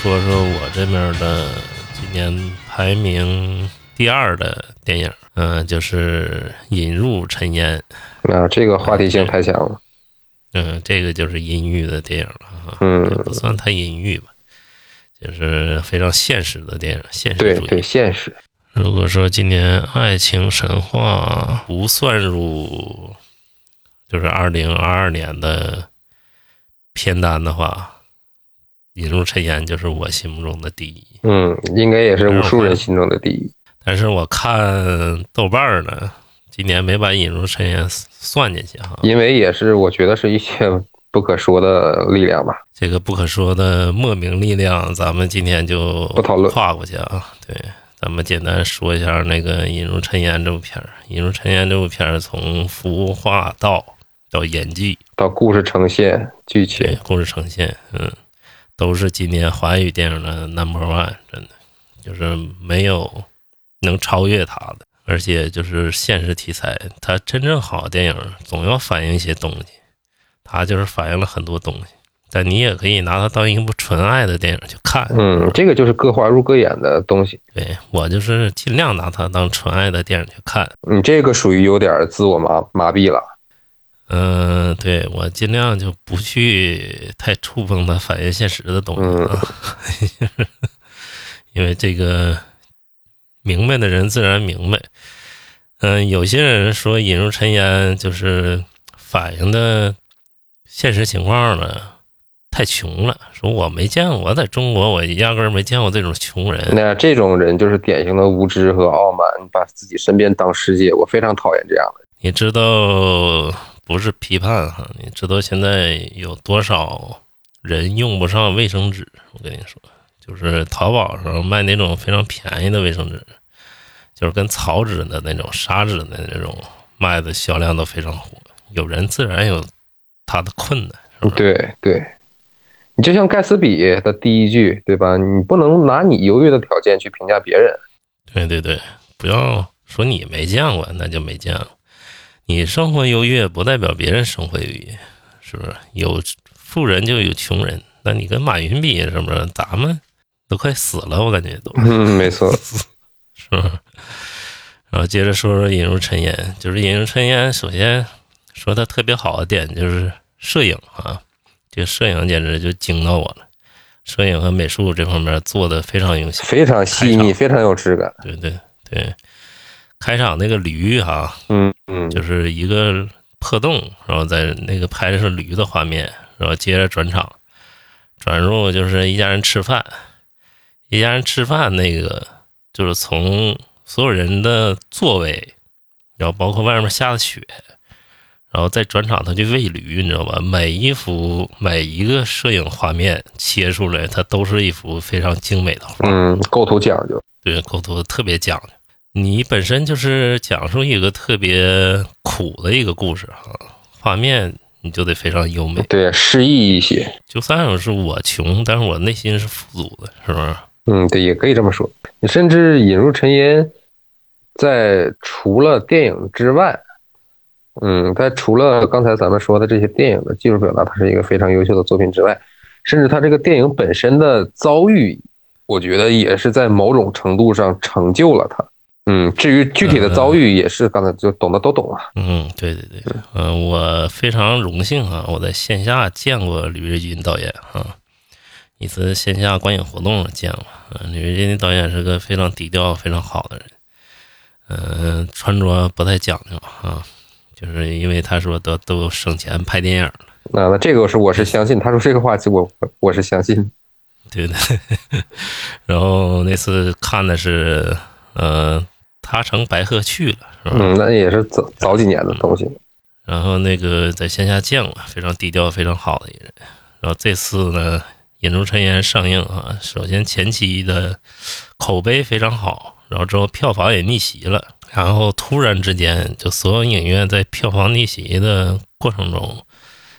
说说我这边的今年排名第二的电影，嗯、就是《引入尘烟》。啊，这个话题性太强了。嗯，这个就是阴郁的电影了哈，嗯也不算太阴郁吧，就是非常现实的电影，现实主义。对对，现实。如果说今年爱情神话不算入，就是二零二二年的片单的话，《引入尘烟》就是我心目中的第一。嗯，应该也是无数人心中的第一。但是我看豆瓣儿呢，今年没把《引入尘烟》算进去哈。因为也是我觉得是一些不可说的力量吧。这个不可说的莫名力量，咱们今天就不讨论跨过去啊。对，咱们简单说一下那个《引入尘烟》这部片儿，《引入尘烟》这部片儿从服化道到演技，到故事呈现、剧情，故事呈现，嗯，都是今年华语电影的 number one，真的就是没有能超越它的。而且就是现实题材，它真正好的电影总要反映一些东西，它就是反映了很多东西。但你也可以拿它当一部纯爱的电影去看，嗯，这个就是各花入各眼的东西。对我就是尽量拿它当纯爱的电影去看。你这个属于有点自我麻麻痹了。嗯，对我尽量就不去太触碰它反映现实的东西啊，因为这个明白的人自然明白。嗯，有些人说引入尘烟就是反映的现实情况呢，太穷了。说我没见过，我在中国我压根儿没见过这种穷人。那这种人就是典型的无知和傲慢，把自己身边当世界。我非常讨厌这样的。你知道不是批判哈？你知道现在有多少人用不上卫生纸？我跟你说，就是淘宝上卖那种非常便宜的卫生纸，就是跟草纸的那种、砂纸的那种卖的销量都非常火。有人自然有他的困难，是吧？对对，你就像盖茨比的第一句，对吧？你不能拿你优越的条件去评价别人。对对对，不要说你没见过，那就没见过。你生活优越不代表别人生活优越，是不是？有富人就有穷人，那你跟马云比，是不是？咱们都快死了，我感觉都嗯，没错。是吧？然后接着说说《引入尘烟》，就是《引入尘烟》，首先说它特别好的点就是摄影啊，这个摄影简直就惊到我了，摄影和美术这方面做的非常用心，非常细腻，非常有质感。对对对。开场那个驴哈、嗯嗯，就是一个破洞，然后在那个拍的是驴的画面，然后接着转场，转入就是一家人吃饭，一家人吃饭那个就是从所有人的座位，然后包括外面下的雪，然后再转场他去喂驴，你知道吧？每一幅每一个摄影画面切出来，它都是一幅非常精美的画，嗯，构图讲究。对，构图特别讲究。你本身就是讲述一个特别苦的一个故事哈，画面你就得非常优美。对，诗意一些。就算是我穷，但是我内心是富足的，是不是？嗯，对，也可以这么说。你甚至引入尘烟，在除了电影之外，嗯，在除了刚才咱们说的这些电影的技术表达，它是一个非常优秀的作品之外，甚至它这个电影本身的遭遇，我觉得也是在某种程度上成就了它。嗯，至于具体的遭遇，也是刚才就懂的都懂了。嗯，对对对，嗯、我非常荣幸啊，我在线下见过吕瑞军导演啊，一次线下观影活动见过。嗯、吕瑞军导演是个非常低调、非常好的人，嗯、穿着不太讲究啊，就是因为他说都都省钱拍电影了。那那这个是我是相信，他说这个话题我我我是相信。对的，然后那次看的是，呃，他乘白鹤去了，是吧？嗯，那也是早早几年的东西。然后那个在线下见过，非常低调、非常好的一个人。然后这次呢，《引入尘烟》上映啊，首先前期的口碑非常好，然后之后票房也逆袭了，然后突然之间，就所有影院在票房逆袭的过程中，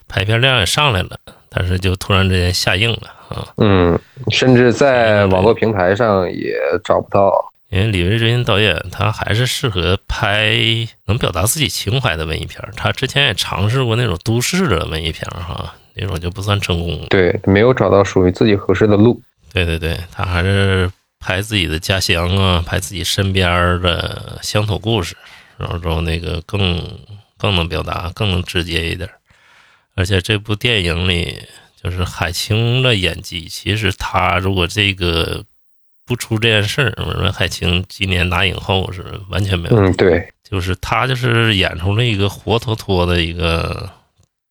排片量也上来了，但是就突然之间下映了啊。嗯，甚至在网络平台上也找不到。因为李维军导演他还是适合拍能表达自己情怀的文艺片儿，他之前也尝试过那种都市的文艺片儿哈，那种就不算成功。对，没有找到属于自己合适的路。对对对，他还是拍自己的家乡啊，拍自己身边的乡土故事，然后之后那个更更能表达，更能直接一点。而且这部电影里，就是海清的演技，其实他如果这个不出这件事儿，我说海清今年拿影后是完全没有。嗯，对，就是他就是演出了一个活脱脱的一个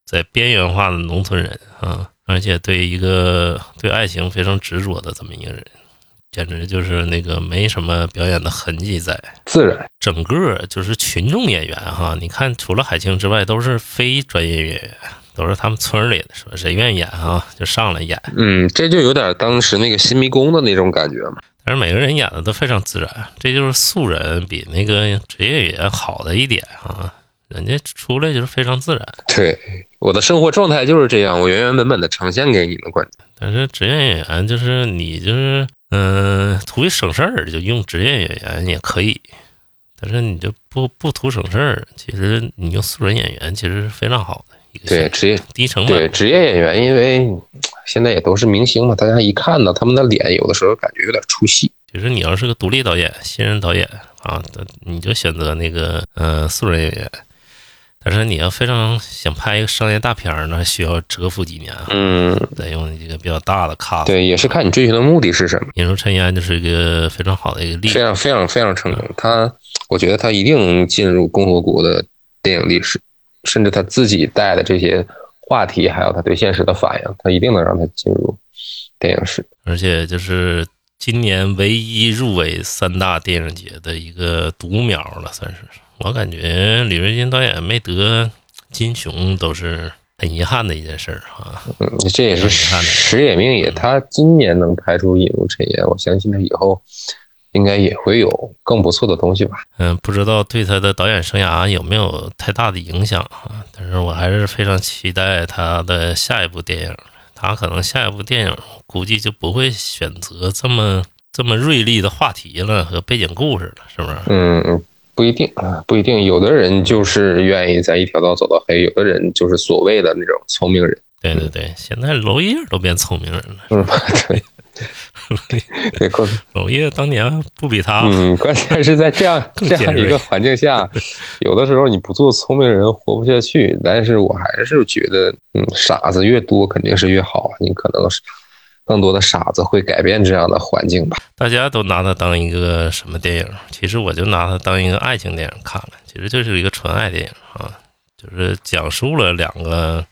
在边缘化的农村人啊，而且对一个对爱情非常执着的这么一个人，简直就是那个没什么表演的痕迹在。自然。整个就是群众演员哈，你看除了海清之外，都是非专业演员，都是他们村里的，说谁愿意演啊就上来演。嗯，这就有点当时那个新迷宫的那种感觉嘛。但是每个人演的都非常自然，这就是素人比那个职业演员好的一点啊，人家出来就是非常自然。对，我的生活状态就是这样，我原原本本的呈现给你们观众。但是职业演员就是你就是嗯、图一省事儿就用职业演员也可以，但是你就不不图省事儿，其实你用素人演员其实是非常好的一个对职业低成本对本。职业演员，因为现在也都是明星嘛，大家一看到他们的脸，有的时候感觉有点出戏。其实你要是个独立导演、新人导演啊，你就选择那个呃素人演员。但是你要非常想拍一个商业大片儿呢，需要蛰伏几年啊，嗯，得用一个比较大的卡。，对，也是看你追求的目的是什么。引入尘烟就是一个非常好的一个例子。非常非常非常成功。他，我觉得他一定进入共和国的电影历史，甚至他自己带的这些话题，还有他对现实的反应，他一定能让他进入电影史。而且就是今年唯一入围三大电影节的一个独苗了，算是。我感觉李瑞金导演没得金熊都是很遗憾的一件事儿啊。嗯，这也是遗憾的时也命也。他今年能拍出《引入尘烟》，我相信他以后应该也会有更不错的东西吧。嗯，不知道对他的导演生涯有没有太大的影响啊？但是我还是非常期待他的下一部电影。他可能下一部电影估计就不会选择这么这么锐利的话题了和背景故事了，是不是？嗯，不一定啊，不一定。有的人就是愿意在一条道走到黑，有的人就是所谓的那种聪明人。对对对，现在娄烨都变聪明人了。嗯，对，对，关娄烨当年不比他，嗯，关键是在这样 这样一个环境下，有的时候你不做聪明人活不下去。但是我还是觉得，嗯，傻子越多肯定是越好。你可能是更多的傻子会改变这样的环境吧。大家都拿它当一个什么电影？其实我就拿它当一个爱情电影看了。其实就是一个纯爱电影啊，就是讲述了两个，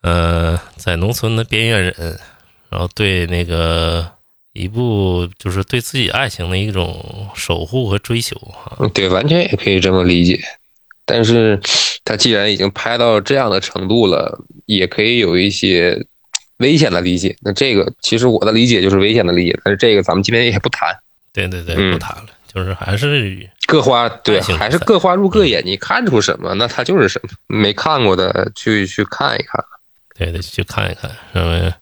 呃，在农村的边缘人，然后对那个一部就是对自己爱情的一种守护和追求啊。嗯，对，完全也可以这么理解。但是他既然已经拍到这样的程度了，也可以有一些危险的理解。那这个其实我的理解就是危险的理解，但是这个咱们今天也不谈。对对对，嗯不谈了，就是还是各花对，还是各花入各眼，你看出什么，那它就是什么。没看过的去去看一看。对得去看一看，因为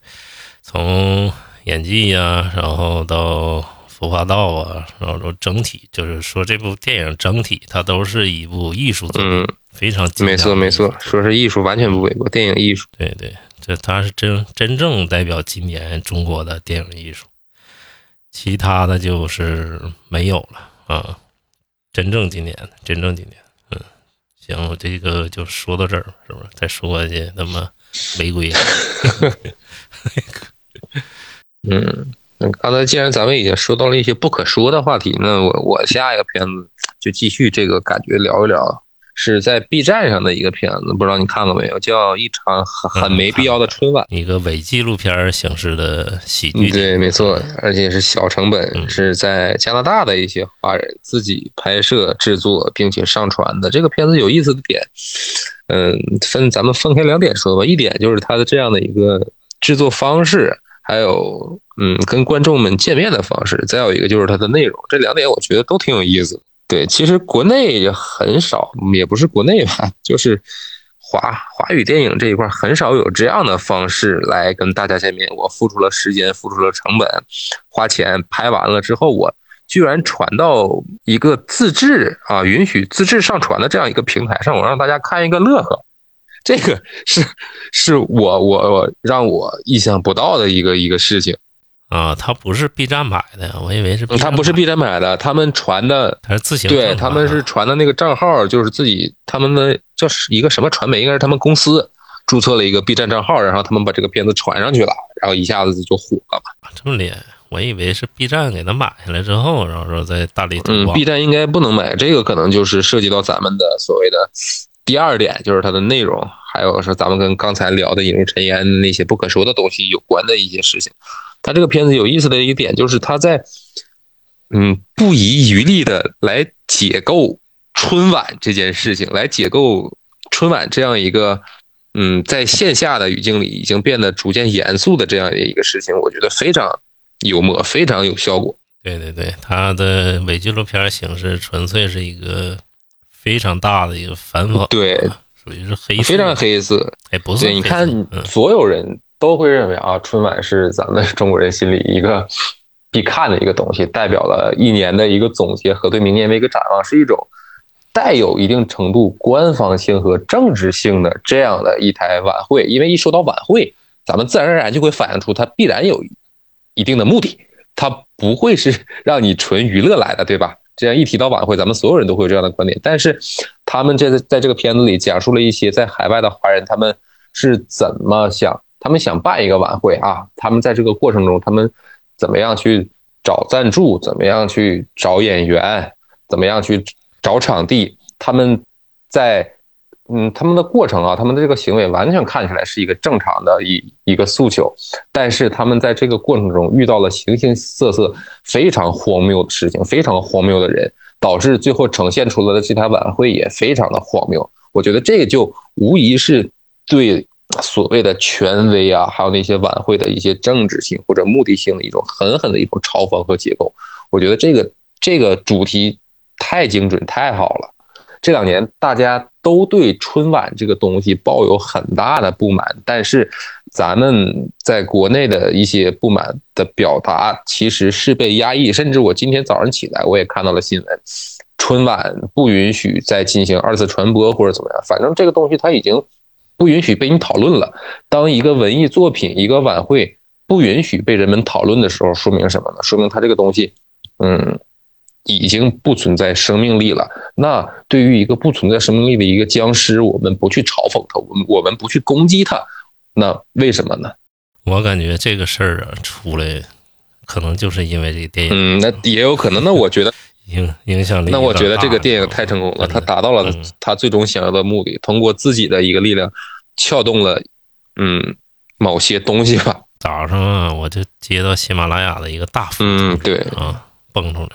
从演技呀、然后到服化道啊，然后到整体，就是说这部电影整体它都是一部艺术作品，嗯，非常精没错没错，说是艺术完全不为过，电影艺术。对对，这它是真真正代表今年中国的电影艺术，其他的就是没有了啊，真正今年的，真正今年，嗯，行，我这个就说到这儿，是不是？再说下去他妈违规。嗯，那刚才既然咱们已经说到了一些不可说的话题，那我我下一个片子就继续这个感觉聊一聊，是在 B 站上的一个片子，不知道你看过没有？叫《一场很很没必要的春晚》。一个伪纪录片儿形式的喜嗯，剧，对，没错，而且是小成本，嗯是在加拿大的一些华人自己拍摄、制作并且上传的。这个片子有意思的点，嗯，分咱们分开两点说吧。一点就是它的这样的一个制作方式，还有嗯跟观众们见面的方式，再有一个就是它的内容。这两点我觉得都挺有意思。对，其实国内也很少，也不是国内吧，就是华华语电影这一块很少有这样的方式来跟大家见面。我付出了时间，付出了成本，花钱拍完了之后，我居然传到一个自制啊，允许自制上传的这样一个平台上，我让大家看一个乐呵。这个是是我我我让我意想不到的一个一个事情。啊，他不是 B 站买的呀，我以为是他不是 B 站买的，他们传的，他是自行对他们是传的那个账号，就是自己他们的叫是一个什么传媒，应该是他们公司注册了一个 B 站账号，然后他们把这个片子传上去了，然后一下子就火了嘛。这么厉害，我以为是 B 站给他买下来之后，然后说在大力推嗯。，B 站应该不能买，这个可能就是涉及到咱们的所谓的第二点，就是它的内容，还有是咱们跟刚才聊的引入尘烟那些不可说的东西有关的一些事情。它这个片子有意思的一个点就是它在嗯不遗余力的来解构春晚这件事情，来解构春晚这样一个。嗯，在线下的语境里，已经变得逐渐严肃的这样的一个事情，我觉得非常幽默，非常有效果。对对对，他的伪纪录片形式纯粹是一个非常大的一个反讽，对，属于是黑色非常黑色。哎，不是对，你看，嗯所有人都会认为啊，春晚是咱们中国人心里一个必看的一个东西，代表了一年的一个总结和对明年的一个展望，是一种带有一定程度官方性和政治性的这样的一台晚会。因为一说到晚会，咱们自然而然就会反映出它必然有一定的目的，它不会是让你纯娱乐来的，对吧？这样一提到晚会，咱们所有人都会有这样的观点。但是他们这在这个片子里讲述了一些在海外的华人，他们是怎么想，他们想办一个晚会啊，他们在这个过程中，他们怎么样去找赞助，怎么样去找演员，怎么样去找场地，他们在嗯，他们的过程啊，他们的这个行为完全看起来是一个正常的一一个诉求，但是他们在这个过程中遇到了形形色色非常荒谬的事情，非常荒谬的人，导致最后呈现出来的这台晚会也非常的荒谬。我觉得这个就无疑是对所谓的权威啊，还有那些晚会的一些政治性或者目的性的一种狠狠的一种嘲讽和解构。我觉得这个这个主题太精准，太好了。这两年大家都对春晚这个东西抱有很大的不满，但是咱们在国内的一些不满的表达其实是被压抑，甚至我今天早上起来我也看到了新闻，春晚不允许再进行二次传播或者怎么样，反正这个东西它已经不允许被你讨论了。当一个文艺作品、一个晚会不允许被人们讨论的时候，说明什么呢？说明它这个东西，嗯。已经不存在生命力了。那对于一个不存在生命力的一个僵尸，我们不去嘲讽他，我们我们不去攻击他，那为什么呢？我感觉这个事儿啊出来，可能就是因为这个电影嗯，那也有可能。那我觉得，影影响力。那我觉得这个电影太成功了，他达到了他最终想要的目的，通过自己的一个力量撬动了，嗯，某些东西吧。早上啊，我就接到喜马拉雅的一个大福嗯，对。啊蹦出来，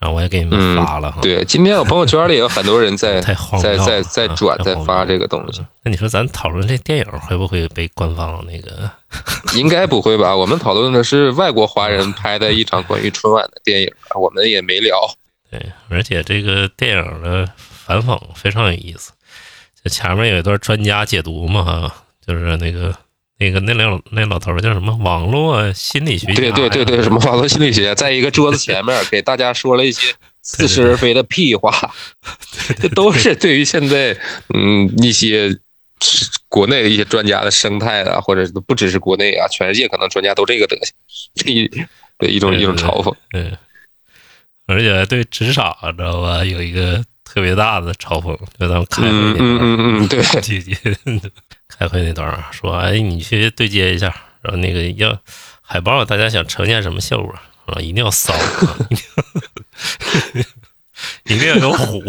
然后我也给你们嗯发了哈。对，今天我朋友圈里有很多人在 在在在啊转在发这个东西，那你说咱讨论这电影会不会被官方那个？应该不会吧？我们讨论的是外国华人拍的一场关于春晚的电影，我们也没聊。对，而且这个电影的反讽非常有意思。就前面有一段专家解读嘛，哈，就是那个那个那老那老头儿叫什么？网络心理学家对对对对，什么网络心理学，在一个桌子前面给大家说了一些 似是而非的屁话，这都是对于现在嗯一些国内的一些专家的生态啊，或者是不只是国内啊，全世界可能专家都这个德行，这一对一种一种嘲讽。嗯，而且对职场知道吧，有一个特别大的嘲讽，就咱们开会嗯那段嗯嗯嗯，对，记记 开会那段儿说，哎，你去对接一下，然后那个要海报，大家想呈现什么效果啊？一定要骚，啊一定要一定要有虎，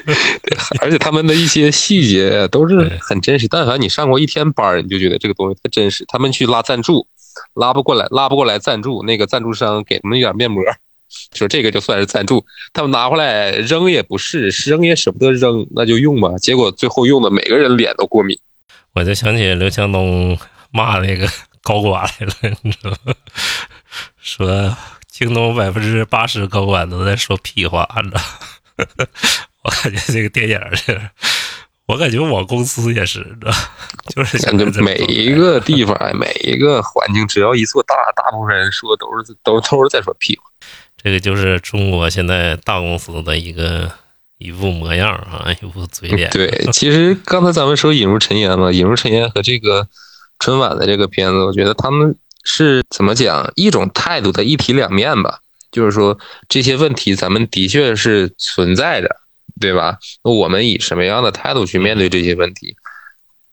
而且他们的一些细节都是很真实。但凡你上过一天班儿，你就觉得这个东西太真实。他们去拉赞助，拉不过来，拉不过来赞助，那个赞助商给他们一点面膜，说这个就算是赞助。他们拿回来扔也不是，扔也舍不得扔，那就用吧。结果最后用的每个人脸都过敏。我就想起刘强东骂那个高管来了，你知道吗？说京东百分之八十高管都在说屁话，你知道吗？我感觉这个电影是，我感觉我公司也是，你知道吗，就是感觉每一个地方、哎每一个环境，只要一做大，大部分人说都是都都是在说屁话。这个就是中国现在大公司的一个一副模样啊，一副嘴脸。对，其实刚才咱们说引入尘烟嘛，引入尘烟和这个春晚的这个片子，我觉得他们是怎么讲一种态度的一体两面吧。就是说这些问题咱们的确是存在着，对吧？那我们以什么样的态度去面对这些问题？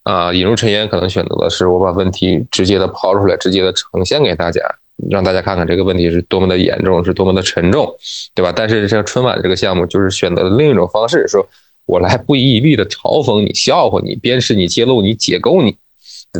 啊，引入尘烟可能选择的是我把问题直接的抛出来，直接的呈现给大家，让大家看看这个问题是多么的严重，是多么的沉重，对吧？但是像春晚这个项目，就是选择了另一种方式，说我来不遗余力的嘲讽你、笑话你、鞭尸你、揭露你、解构你。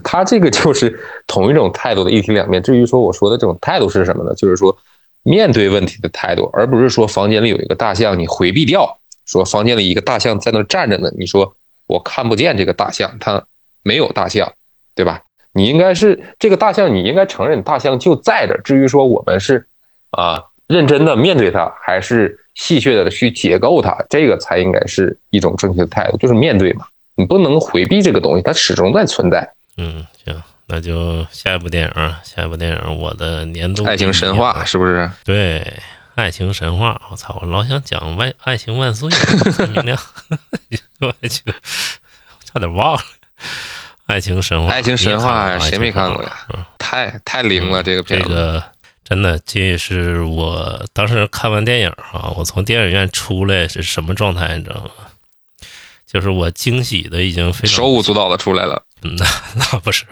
他这个就是同一种态度的一体两面。至于说我说的这种态度是什么呢？就是说面对问题的态度，而不是说房间里有一个大象你回避掉，说房间里一个大象在那站着呢，你说我看不见这个大象，它没有大象，对吧？你应该是这个大象，你应该承认大象就在这。至于说我们是啊认真的面对它，还是戏谑的去解构它，这个才应该是一种正确的态度，就是面对嘛，你不能回避这个东西，它始终在存在。嗯，行，那就下一部电影啊，下一部电影，我的年度爱情神话是不是？对，爱情神话，我操，我老想讲万爱情万岁，明亮，爱情，差点忘了，爱情神话，爱情神话谁没看过呀？太太灵了，这个片子，这个真的，这是我当时看完电影啊，我从电影院出来是什么状态，你知道吗？就是我惊喜的已经非常手舞足蹈的出来了。嗯，那那不是，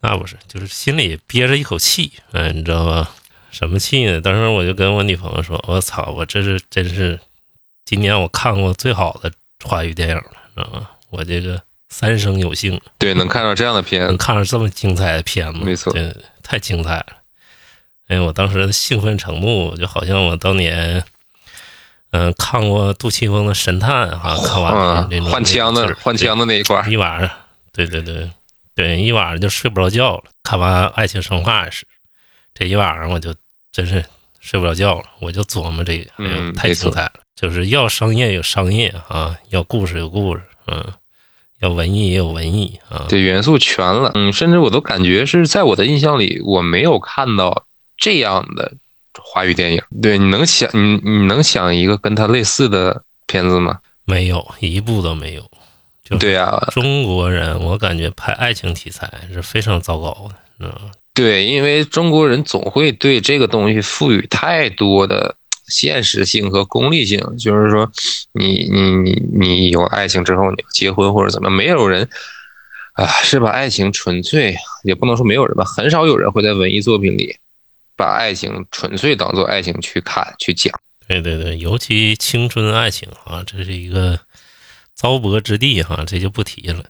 那不是，就是心里憋着一口气，嗯，你知道吗？什么气呢？当时我就跟我女朋友说：“我操，我这是真是今年我看过最好的华语电影了，知道吗？我这个三生有幸，对，能看到这样的片，能看到这么精彩的片子，没错，太精彩了。哎，我当时的兴奋程度，就好像我当年。”嗯，看过杜琪峰的《神探》哈，看完那种换枪的换枪的那一块一晚上，对对对对，一晚上就睡不着觉了。看完《爱情神话》是，这一晚上我就真是睡不着觉了，我就琢磨这个，嗯，太精彩了。就是要商业有商业啊，要故事有故事，嗯，要文艺也有文艺啊，对元素全了。嗯，甚至我都感觉是在我的印象里，我没有看到这样的。华语电影，对，你能想你你能想一个跟他类似的片子吗？没有，一部都没有。就对啊，中国人我感觉拍爱情题材是非常糟糕的，嗯，对，因为中国人总会对这个东西赋予太多的现实性和功利性，就是说，你你你你有爱情之后，你结婚或者怎么，没有人啊是把爱情纯粹，也不能说没有人吧，很少有人会在文艺作品里。把爱情纯粹当做爱情去看去讲，对对对，尤其青春爱情啊，这是一个糟粕之地哈，这就不提了。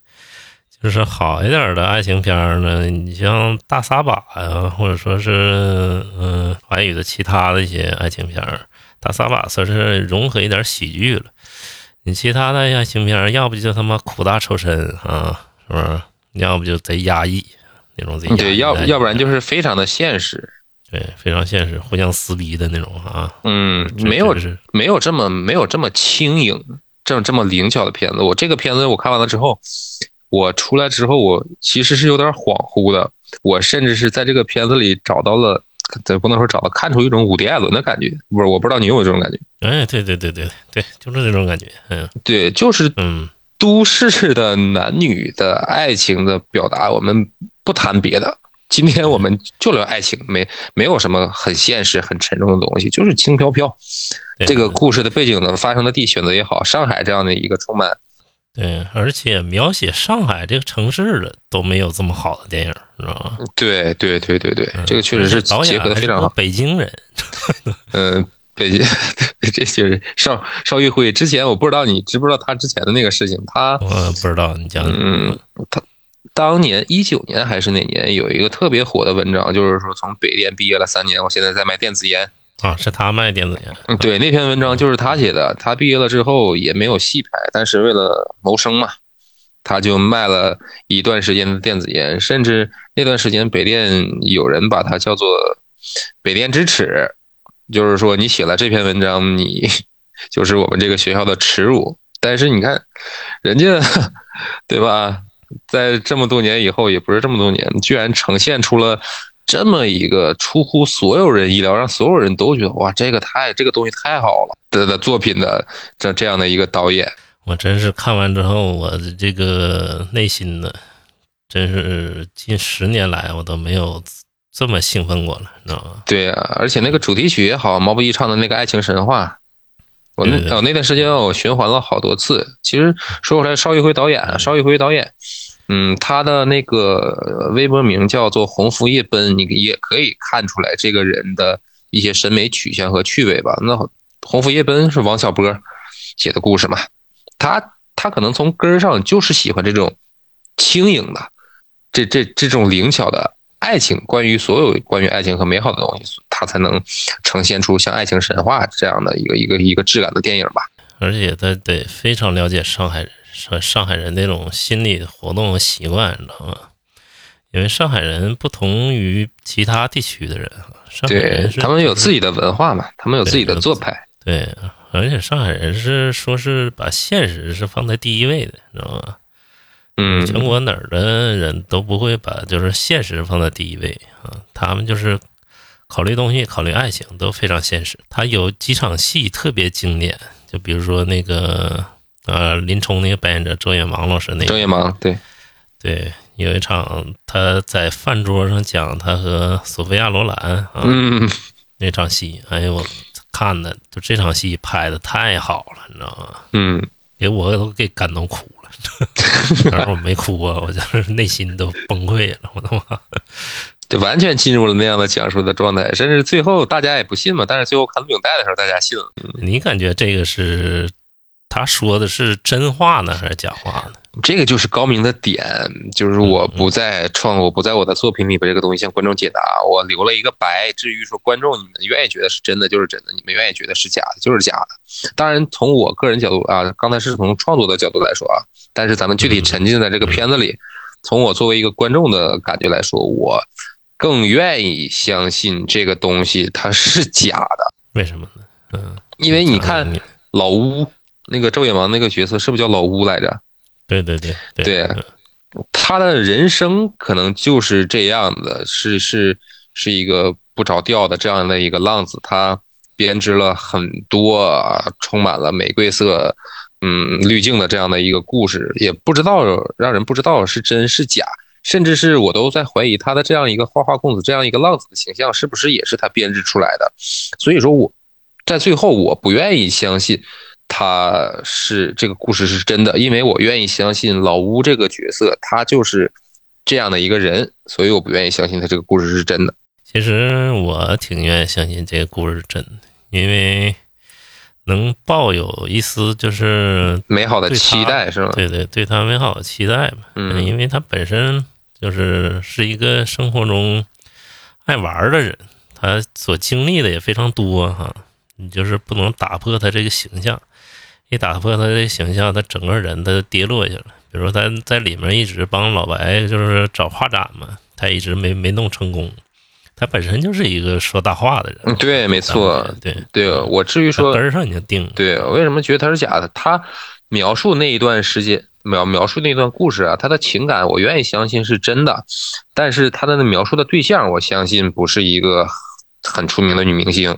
就是好一点的爱情片呢，你像《大撒把》呀，或者说是嗯，华语的其他的一些爱情片，《大撒把》算是融合一点喜剧了。你其他的爱情片，要不就他妈苦大仇深啊，是不是？要不就贼压抑那种贼。对，要要不然就是非常的现实。对，非常现实，互相撕逼的那种啊。嗯，没有没有这么没有这么轻盈，这么这么灵巧的片子。我这个片子我看完了之后，我出来之后，我其实是有点恍惚的。我甚至是在这个片子里找到了，这不能说找到，看出一种伍迪·艾伦的感觉。不是，我不知道你有没有这种感觉。哎，对对对对对，就是这种感觉。嗯，对，就是嗯，都市的男女的爱情的表达，我们不谈别的。今天我们就聊爱情，没没有什么很现实、很沉重的东西，就是轻飘飘。这个故事的背景呢，发生的地选择也好，上海这样的一个充满，对，而且描写上海这个城市的都没有这么好的电影，知道吗？对对对对对，这个确实是结合的非常好。北京人，嗯，北京，这就是邵邵玉辉。之前我不知道你知不知道他之前的那个事情，他我不知道，你讲，嗯，他。当年一九年还是哪年，有一个特别火的文章，就是说从北电毕业了三年，我现在在卖电子烟啊，是他卖电子烟。嗯，对，那篇文章就是他写的。他毕业了之后也没有戏拍，但是为了谋生嘛，他就卖了一段时间的电子烟，甚至那段时间北电有人把他叫做“北电之耻”，就是说你写了这篇文章，你 就是我们这个学校的耻辱。但是你看，人家 对吧？在这么多年以后，也不是这么多年，居然呈现出了这么一个出乎所有人意料，让所有人都觉得哇，这个太这个东西太好了的的作品的这这样的一个导演，我真是看完之后，我的这个内心呢，真是近十年来我都没有这么兴奋过了，你知道吗？对呀、而且那个主题曲也好，毛不易唱的那个《爱情神话》，我那哦那段时间我循环了好多次。其实说回来，邵艺辉导演，邵艺辉导演，嗯，他的那个微博名叫做“鸿福夜奔”，你也可以看出来这个人的一些审美取向和趣味吧。那《鸿福夜奔》是王小波写的故事嘛，他他可能从根儿上就是喜欢这种轻盈的，这这这种灵巧的爱情，关于所有关于爱情和美好的东西，他才能呈现出像《爱情神话》这样的一个一个一个质感的电影吧。而且他得非常了解上海人上上海人那种心理活动和习惯，你知道吗？因为上海人不同于其他地区的人啊，上海人是他们有自己的文化嘛，他们有自己的做派。对，而且上海人是说是把现实是放在第一位的，你知道吗？嗯，全国哪儿的人都不会把就是现实放在第一位啊，他们就是考虑东西、考虑爱情都非常现实。他有几场戏特别经典，就比如说那个呃林冲那个扮演者周野芒老师那个，周野芒对，对，有一场他在饭桌上讲他和索菲亚罗兰啊、嗯，那场戏，哎呦我看的就这场戏拍的太好了，你知道吗？嗯，给我都给感动哭了。当然我没哭啊，我就是内心都崩溃了，我的妈！就完全进入了那样的讲述的状态，甚至最后大家也不信嘛，但是最后看录影带的时候，大家信了。你感觉这个是他说的是真话呢，还是假话呢？这个就是高明的点，就是我不在创，我不在我的作品里把这个东西向观众解答，我留了一个白。至于说观众你们愿意觉得是真的就是真的，你们愿意觉得是假的就是假的。当然，从我个人角度啊，刚才是从创作的角度来说啊，但是咱们具体沉浸在这个片子里，从我作为一个观众的感觉来说，我更愿意相信这个东西它是假的，为什么呢？嗯，因为你看老乌那个周野王那个角色是不是叫老乌来着？对对对对他的人生可能就是这样的，是是是一个不着调的这样的一个浪子，他编织了很多啊充满了玫瑰色，嗯滤镜的这样的一个故事，也不知道让人不知道是真是假，甚至是我都在怀疑他的这样一个花花公子这样一个浪子的形象是不是也是他编织出来的，所以说我在最后我不愿意相信。他是这个故事是真的，因为我愿意相信老乌这个角色，他就是这样的一个人，所以我不愿意相信他这个故事是真的。其实我挺愿意相信这个故事是真的，因为能抱有一丝就是美好的期待是吗？对对对他美好的期待嘛。嗯因为他本身就是是一个生活中爱玩的人，他所经历的也非常多哈。你就是不能打破他这个形象，一打破他的形象，他整个人他就跌落下了。比如说他在里面一直帮老白就是找画展嘛，他一直没没弄成功。他本身就是一个说大话的人，嗯对没错对，对我至于说根，儿上已经定了。对为什么觉得他是假的？他描述那一段时间，描描述那段故事啊，他的情感我愿意相信是真的，但是他的描述的对象，我相信不是一个很出名的女明星。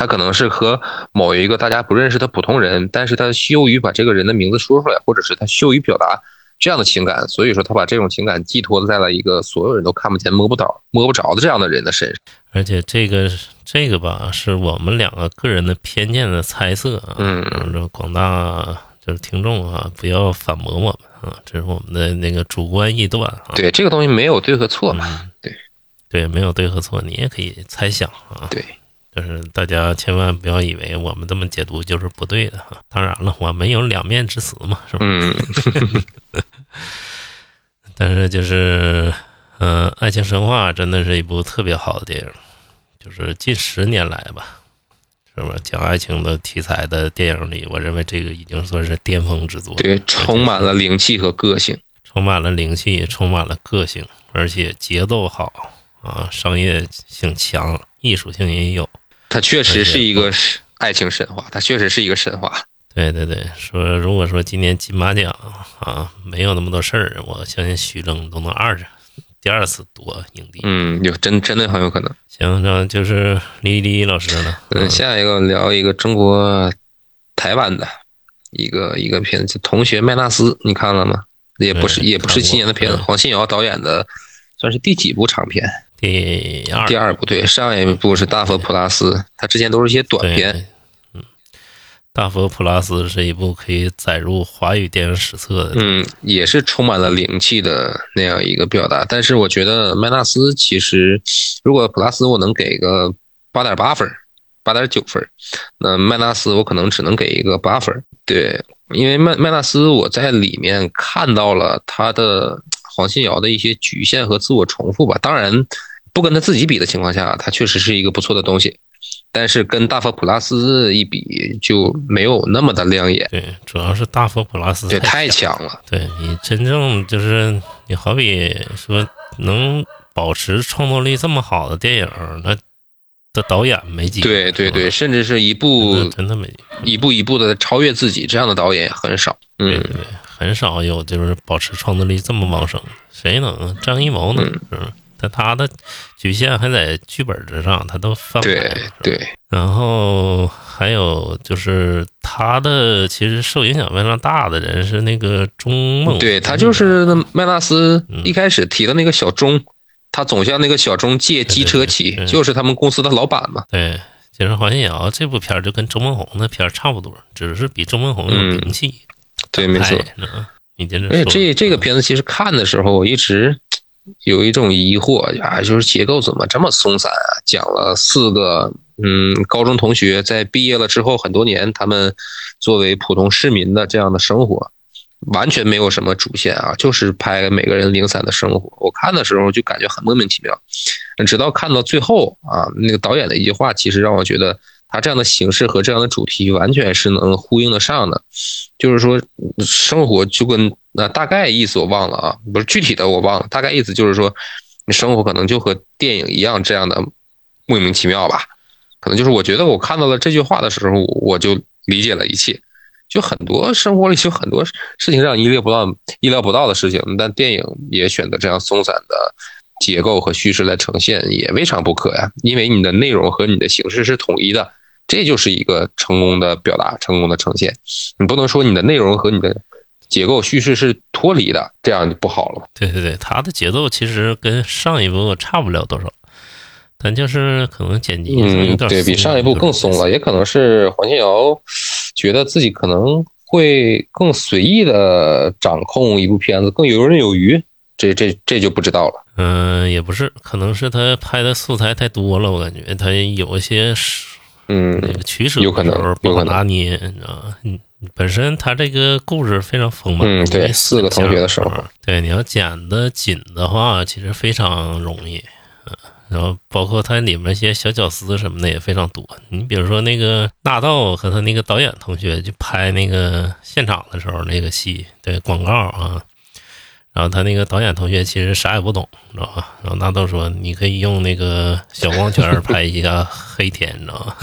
他可能是和某一个大家不认识的普通人，但是他羞于把这个人的名字说出来，或者是他羞于表达这样的情感，所以说他把这种情感寄托在了一个所有人都看不见、摸不着、摸不着的这样的人的身上。而且这个这个吧，是我们两个个人的偏见的猜测啊。嗯广大就是听众啊，不要反驳我们啊，这是我们的那个主观臆断啊。对，这个东西没有对和错嘛。嗯，对对，没有对和错，你也可以猜想啊。对，就是大家千万不要以为我们这么解读就是不对的哈。当然了，我们有两面之词嘛，是吧？嗯，但是就是，嗯、爱情神话》真的是一部特别好的电影，就是近十年来吧，是吧？讲爱情的题材的电影里，我认为这个已经算是巅峰之作。对，充满了灵气和个性。充满了灵气，充满了个性，而且节奏好啊，商业性强，艺术性也有。它确实是一个是爱情神话，它确实是一个神话。对对对，说如果说今年金马奖啊没有那么多事儿，我相信徐峥都能二着第二次夺影帝。嗯，有真真的很有可能。行，那就是李李老师了。嗯，下一个聊一个中国台湾的一个一个片子，《同学麦纳斯》，你看了吗？也不是也不是今年的片子，黄信尧导演的，算是第几部长片？第二第二部对，上一部是大佛普拉斯，它之前都是一些短片。嗯，大佛普拉斯是一部可以载入华语电影史册的。嗯，也是充满了灵气的那样一个表达。但是我觉得麦纳斯其实，如果普拉斯我能给个八点八分，八点九分，那麦纳斯我可能只能给一个八分。对，因为麦麦纳斯我在里面看到了他的黄信尧的一些局限和自我重复吧。当然，不跟他自己比的情况下，他确实是一个不错的东西。但是跟大佛普拉斯一比，就没有那么的亮眼，对，主要是大佛普拉斯对，太强。了。对你真正就是你好比说能保持创作力这么好的电影，那的导演没几个。对对对，甚至是一部真的没几个。一步一步的超越自己，这样的导演也很少。嗯，对对，很少有就是保持创造力这么旺盛，谁能啊？张艺谋能？嗯？但他的局限还在剧本之上，他都翻不来。对对，然后还有就是他的其实受影响非常大的人是那个钟孟，对他就是那麦纳斯嗯一开始提的那个小钟，他总向那个小钟借机车骑对对，对就是他们公司的老板嘛。对。其实黄信尧这部片儿就跟周梦红的片儿差不多，只是比周梦红有名气。对，没错。哎，嗯你接着而且说。这这个片子其实看的时候，我一直有一种疑惑啊，就是结构怎么这么松散啊？讲了四个嗯高中同学在毕业了之后很多年，他们作为普通市民的这样的生活，完全没有什么主线啊，就是拍每个人零散的生活。我看的时候就感觉很莫名其妙，直到看到最后啊，那个导演的一句话，其实让我觉得他这样的形式和这样的主题完全是能呼应得上的。就是说，生活就跟那、大概意思我忘了啊，不是具体的我忘了，大概意思就是说，你生活可能就和电影一样这样的莫名其妙吧。可能就是我觉得我看到了这句话的时候，我就理解了一切。就很多生活里就很多事情让意料不到、意料不到的事情，但电影也选择这样松散的结构和叙事来呈现，也未尝不可呀。因为你的内容和你的形式是统一的，这就是一个成功的表达、成功的呈现。你不能说你的内容和你的结构叙事是脱离的，这样就不好了。对对对，他的节奏其实跟上一部差不了多少，但就是可能剪辑对比上一部更松了，也可能是黄信尧觉得自己可能会更随意的掌控一部片子，更游刃有余。这这这就不知道了。嗯、也不是，可能是他拍的素材太多了，我感觉他有一些是嗯那个取舍有可能的时候不可能拿捏，你知道吗？嗯，本身他这个故事非常丰满，嗯对你四个同学的生活想法，对，你要剪的紧的话，其实非常容易。嗯，然后包括它里面一些小巧思什么的也非常多。你比如说那个大道和他那个导演同学去拍那个现场的时候那个戏，对广告啊，然后他那个导演同学其实啥也不懂，你知道吧？然后纳豆说你可以用那个小光圈拍一下黑天，你知道吗？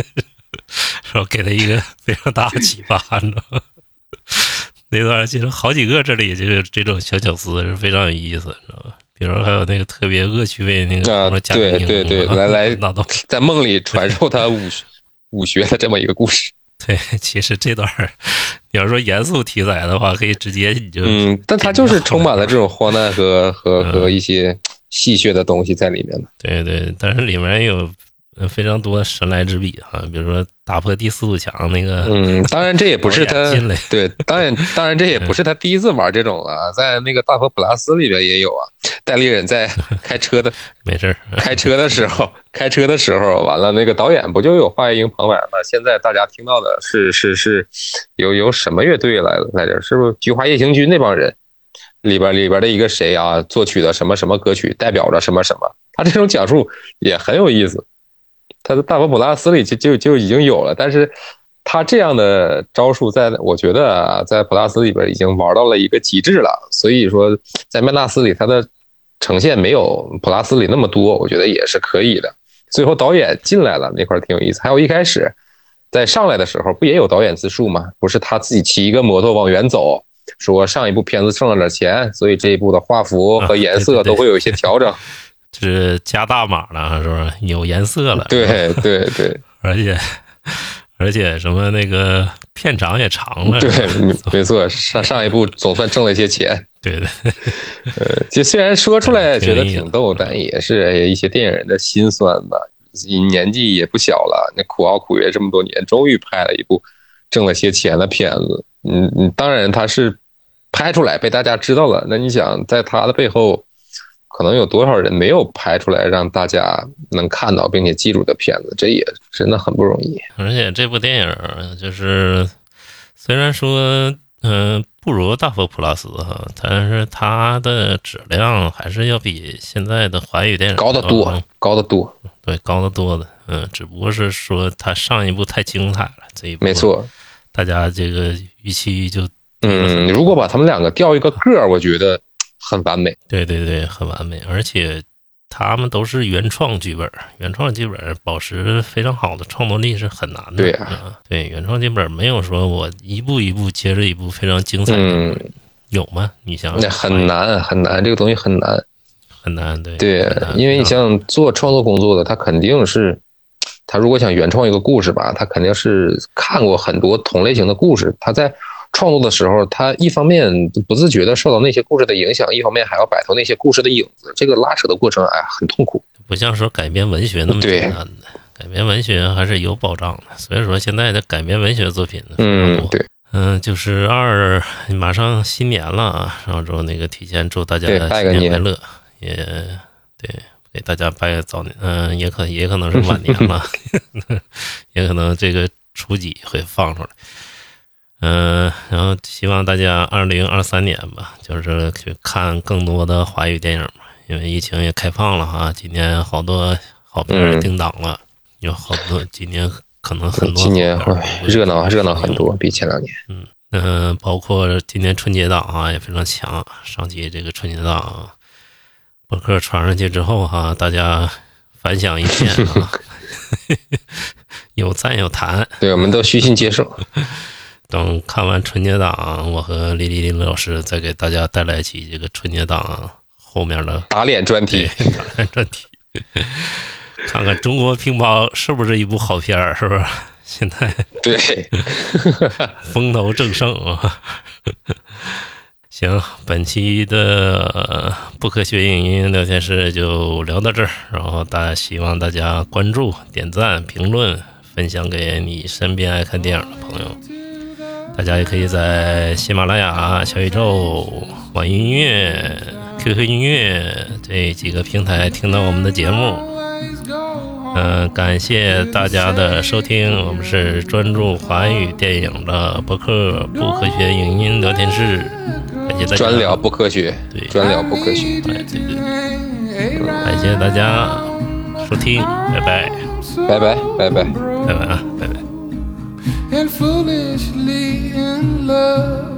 然后给他一个非常大的启发，你知道吗？那段其实好几个这里就是这种小巧思是非常有意思，你知道吧？比如说还有那个特别恶趣味那个啊什么贾冰对对对啊来来 在梦里传授他武学武学的这么一个故事。对，其实这段儿你要说严肃题材的话，可以直接你就嗯，但他就是充满了这种荒诞和和和一些戏谑的东西在里面的。对对，但是里面有呃非常多神来之笔哈，比如说打破第四堵墙那个，嗯，当然这也不是 他对，当然当然这也不是他第一次玩这种了，在那个大佛普拉斯里边也有啊。戴立忍在 开车的没事儿，开车的时候，开车的时候，完了那个导演不就有华夜莺旁白吗？现在大家听到的是是是有有什么乐队来来着？是不是菊花夜行军那帮人？里边里边的一个谁啊，作曲的什么什么歌曲，代表着什么什么？他这种讲述也很有意思。他的大佛普拉斯里就就就已经有了，但是他这样的招数在，我觉得啊，在普拉斯里边已经玩到了一个极致了。所以说，在曼纳斯里，他的呈现没有普拉斯里那么多，我觉得也是可以的。最后导演进来了，那块挺有意思。还有一开始在上来的时候，不也有导演自述吗？不是他自己骑一个摩托往远走，说上一部片子挣了点钱，所以这一部的画幅和颜色都会有一些调整。就是加大码了，是不是？有颜色了，对对对，而且而且什么那个片长也长了，对，没错，上上一部总算挣了一些钱。对的，呃，就虽然说出来觉得挺逗，但也是哎一些电影人的心酸吧。年纪也不小了，那苦熬苦约这么多年，终于拍了一部挣了些钱的片子。嗯嗯，当然他是拍出来被大家知道了，那你想在他的背后，可能有多少人没有拍出来让大家能看到并且记住的片子，这也真的很不容易。而且这部电影就是虽然说嗯、呃不如大佛普拉斯哈，但是它的质量还是要比现在的华语电影高得多嗯，高得多，对，高得多的。嗯，只不过是说它上一部太精彩了，这一部没，错。大家这个预期就嗯，如果把他们两个调一个个儿，我觉得很完美。对对对，很完美，而且他们都是原创剧本，原创剧本保持非常好的创作力是很难的。对对，原创剧本没有说我一步一步接着一步非常精彩的，嗯，有吗？你想那很难很难，这个东西很难。很难，对对，因为你像做创作工作的，他肯定是，他如果想原创一个故事吧，他肯定是看过很多同类型的故事。他在创作的时候，他一方面不自觉的受到那些故事的影响，一方面还要摆脱那些故事的影子。这个拉扯的过程，哎，很痛苦。不像说改编文学那么对简单的，改编文学还是有保障的。所以说现在的改编文学作品呢，非常多，嗯对，嗯，就是二马上新年了啊，然后之后那个提前祝大家新年快乐，也对，给大家拜个早年，嗯，也可也可能是晚年了，也可能这个初几会放出来，嗯，然后希望大家二零二三年吧，就是去看更多的华语电影嘛，因为疫情也开放了哈，今年好多好片儿嗯定档了，有好多今年可能很多今年好片儿哎热闹热闹很多，比前两年。嗯，包括今年春节档啊也非常强，上期这个春节档啊，博客传上去之后哈、大家反响一片啊，有赞有弹。对，我们都虚心接受。等看完春节档，我和李丽林老师再给大家带来一期这个春节档后面的打脸专题，打脸专题，看看中国乒乓是不是一部好片儿，是不是？现在对，风头正盛啊。行，本期的呃不科学影音聊天室就聊到这儿，然后大家希望大家关注、点赞、评论、分享给你身边爱看电影的朋友。大家也可以在喜马拉雅、小宇宙、网易音乐、QQ 音乐这几个平台听到我们的节目。嗯、感谢大家的收听，我们是专注华语电影的博客不科学影音聊天室，感谢大家。专聊不科学对，专聊不科学。哎，对对对，感谢大家收听，拜拜，拜拜，拜拜。拜拜啊，拜拜。love.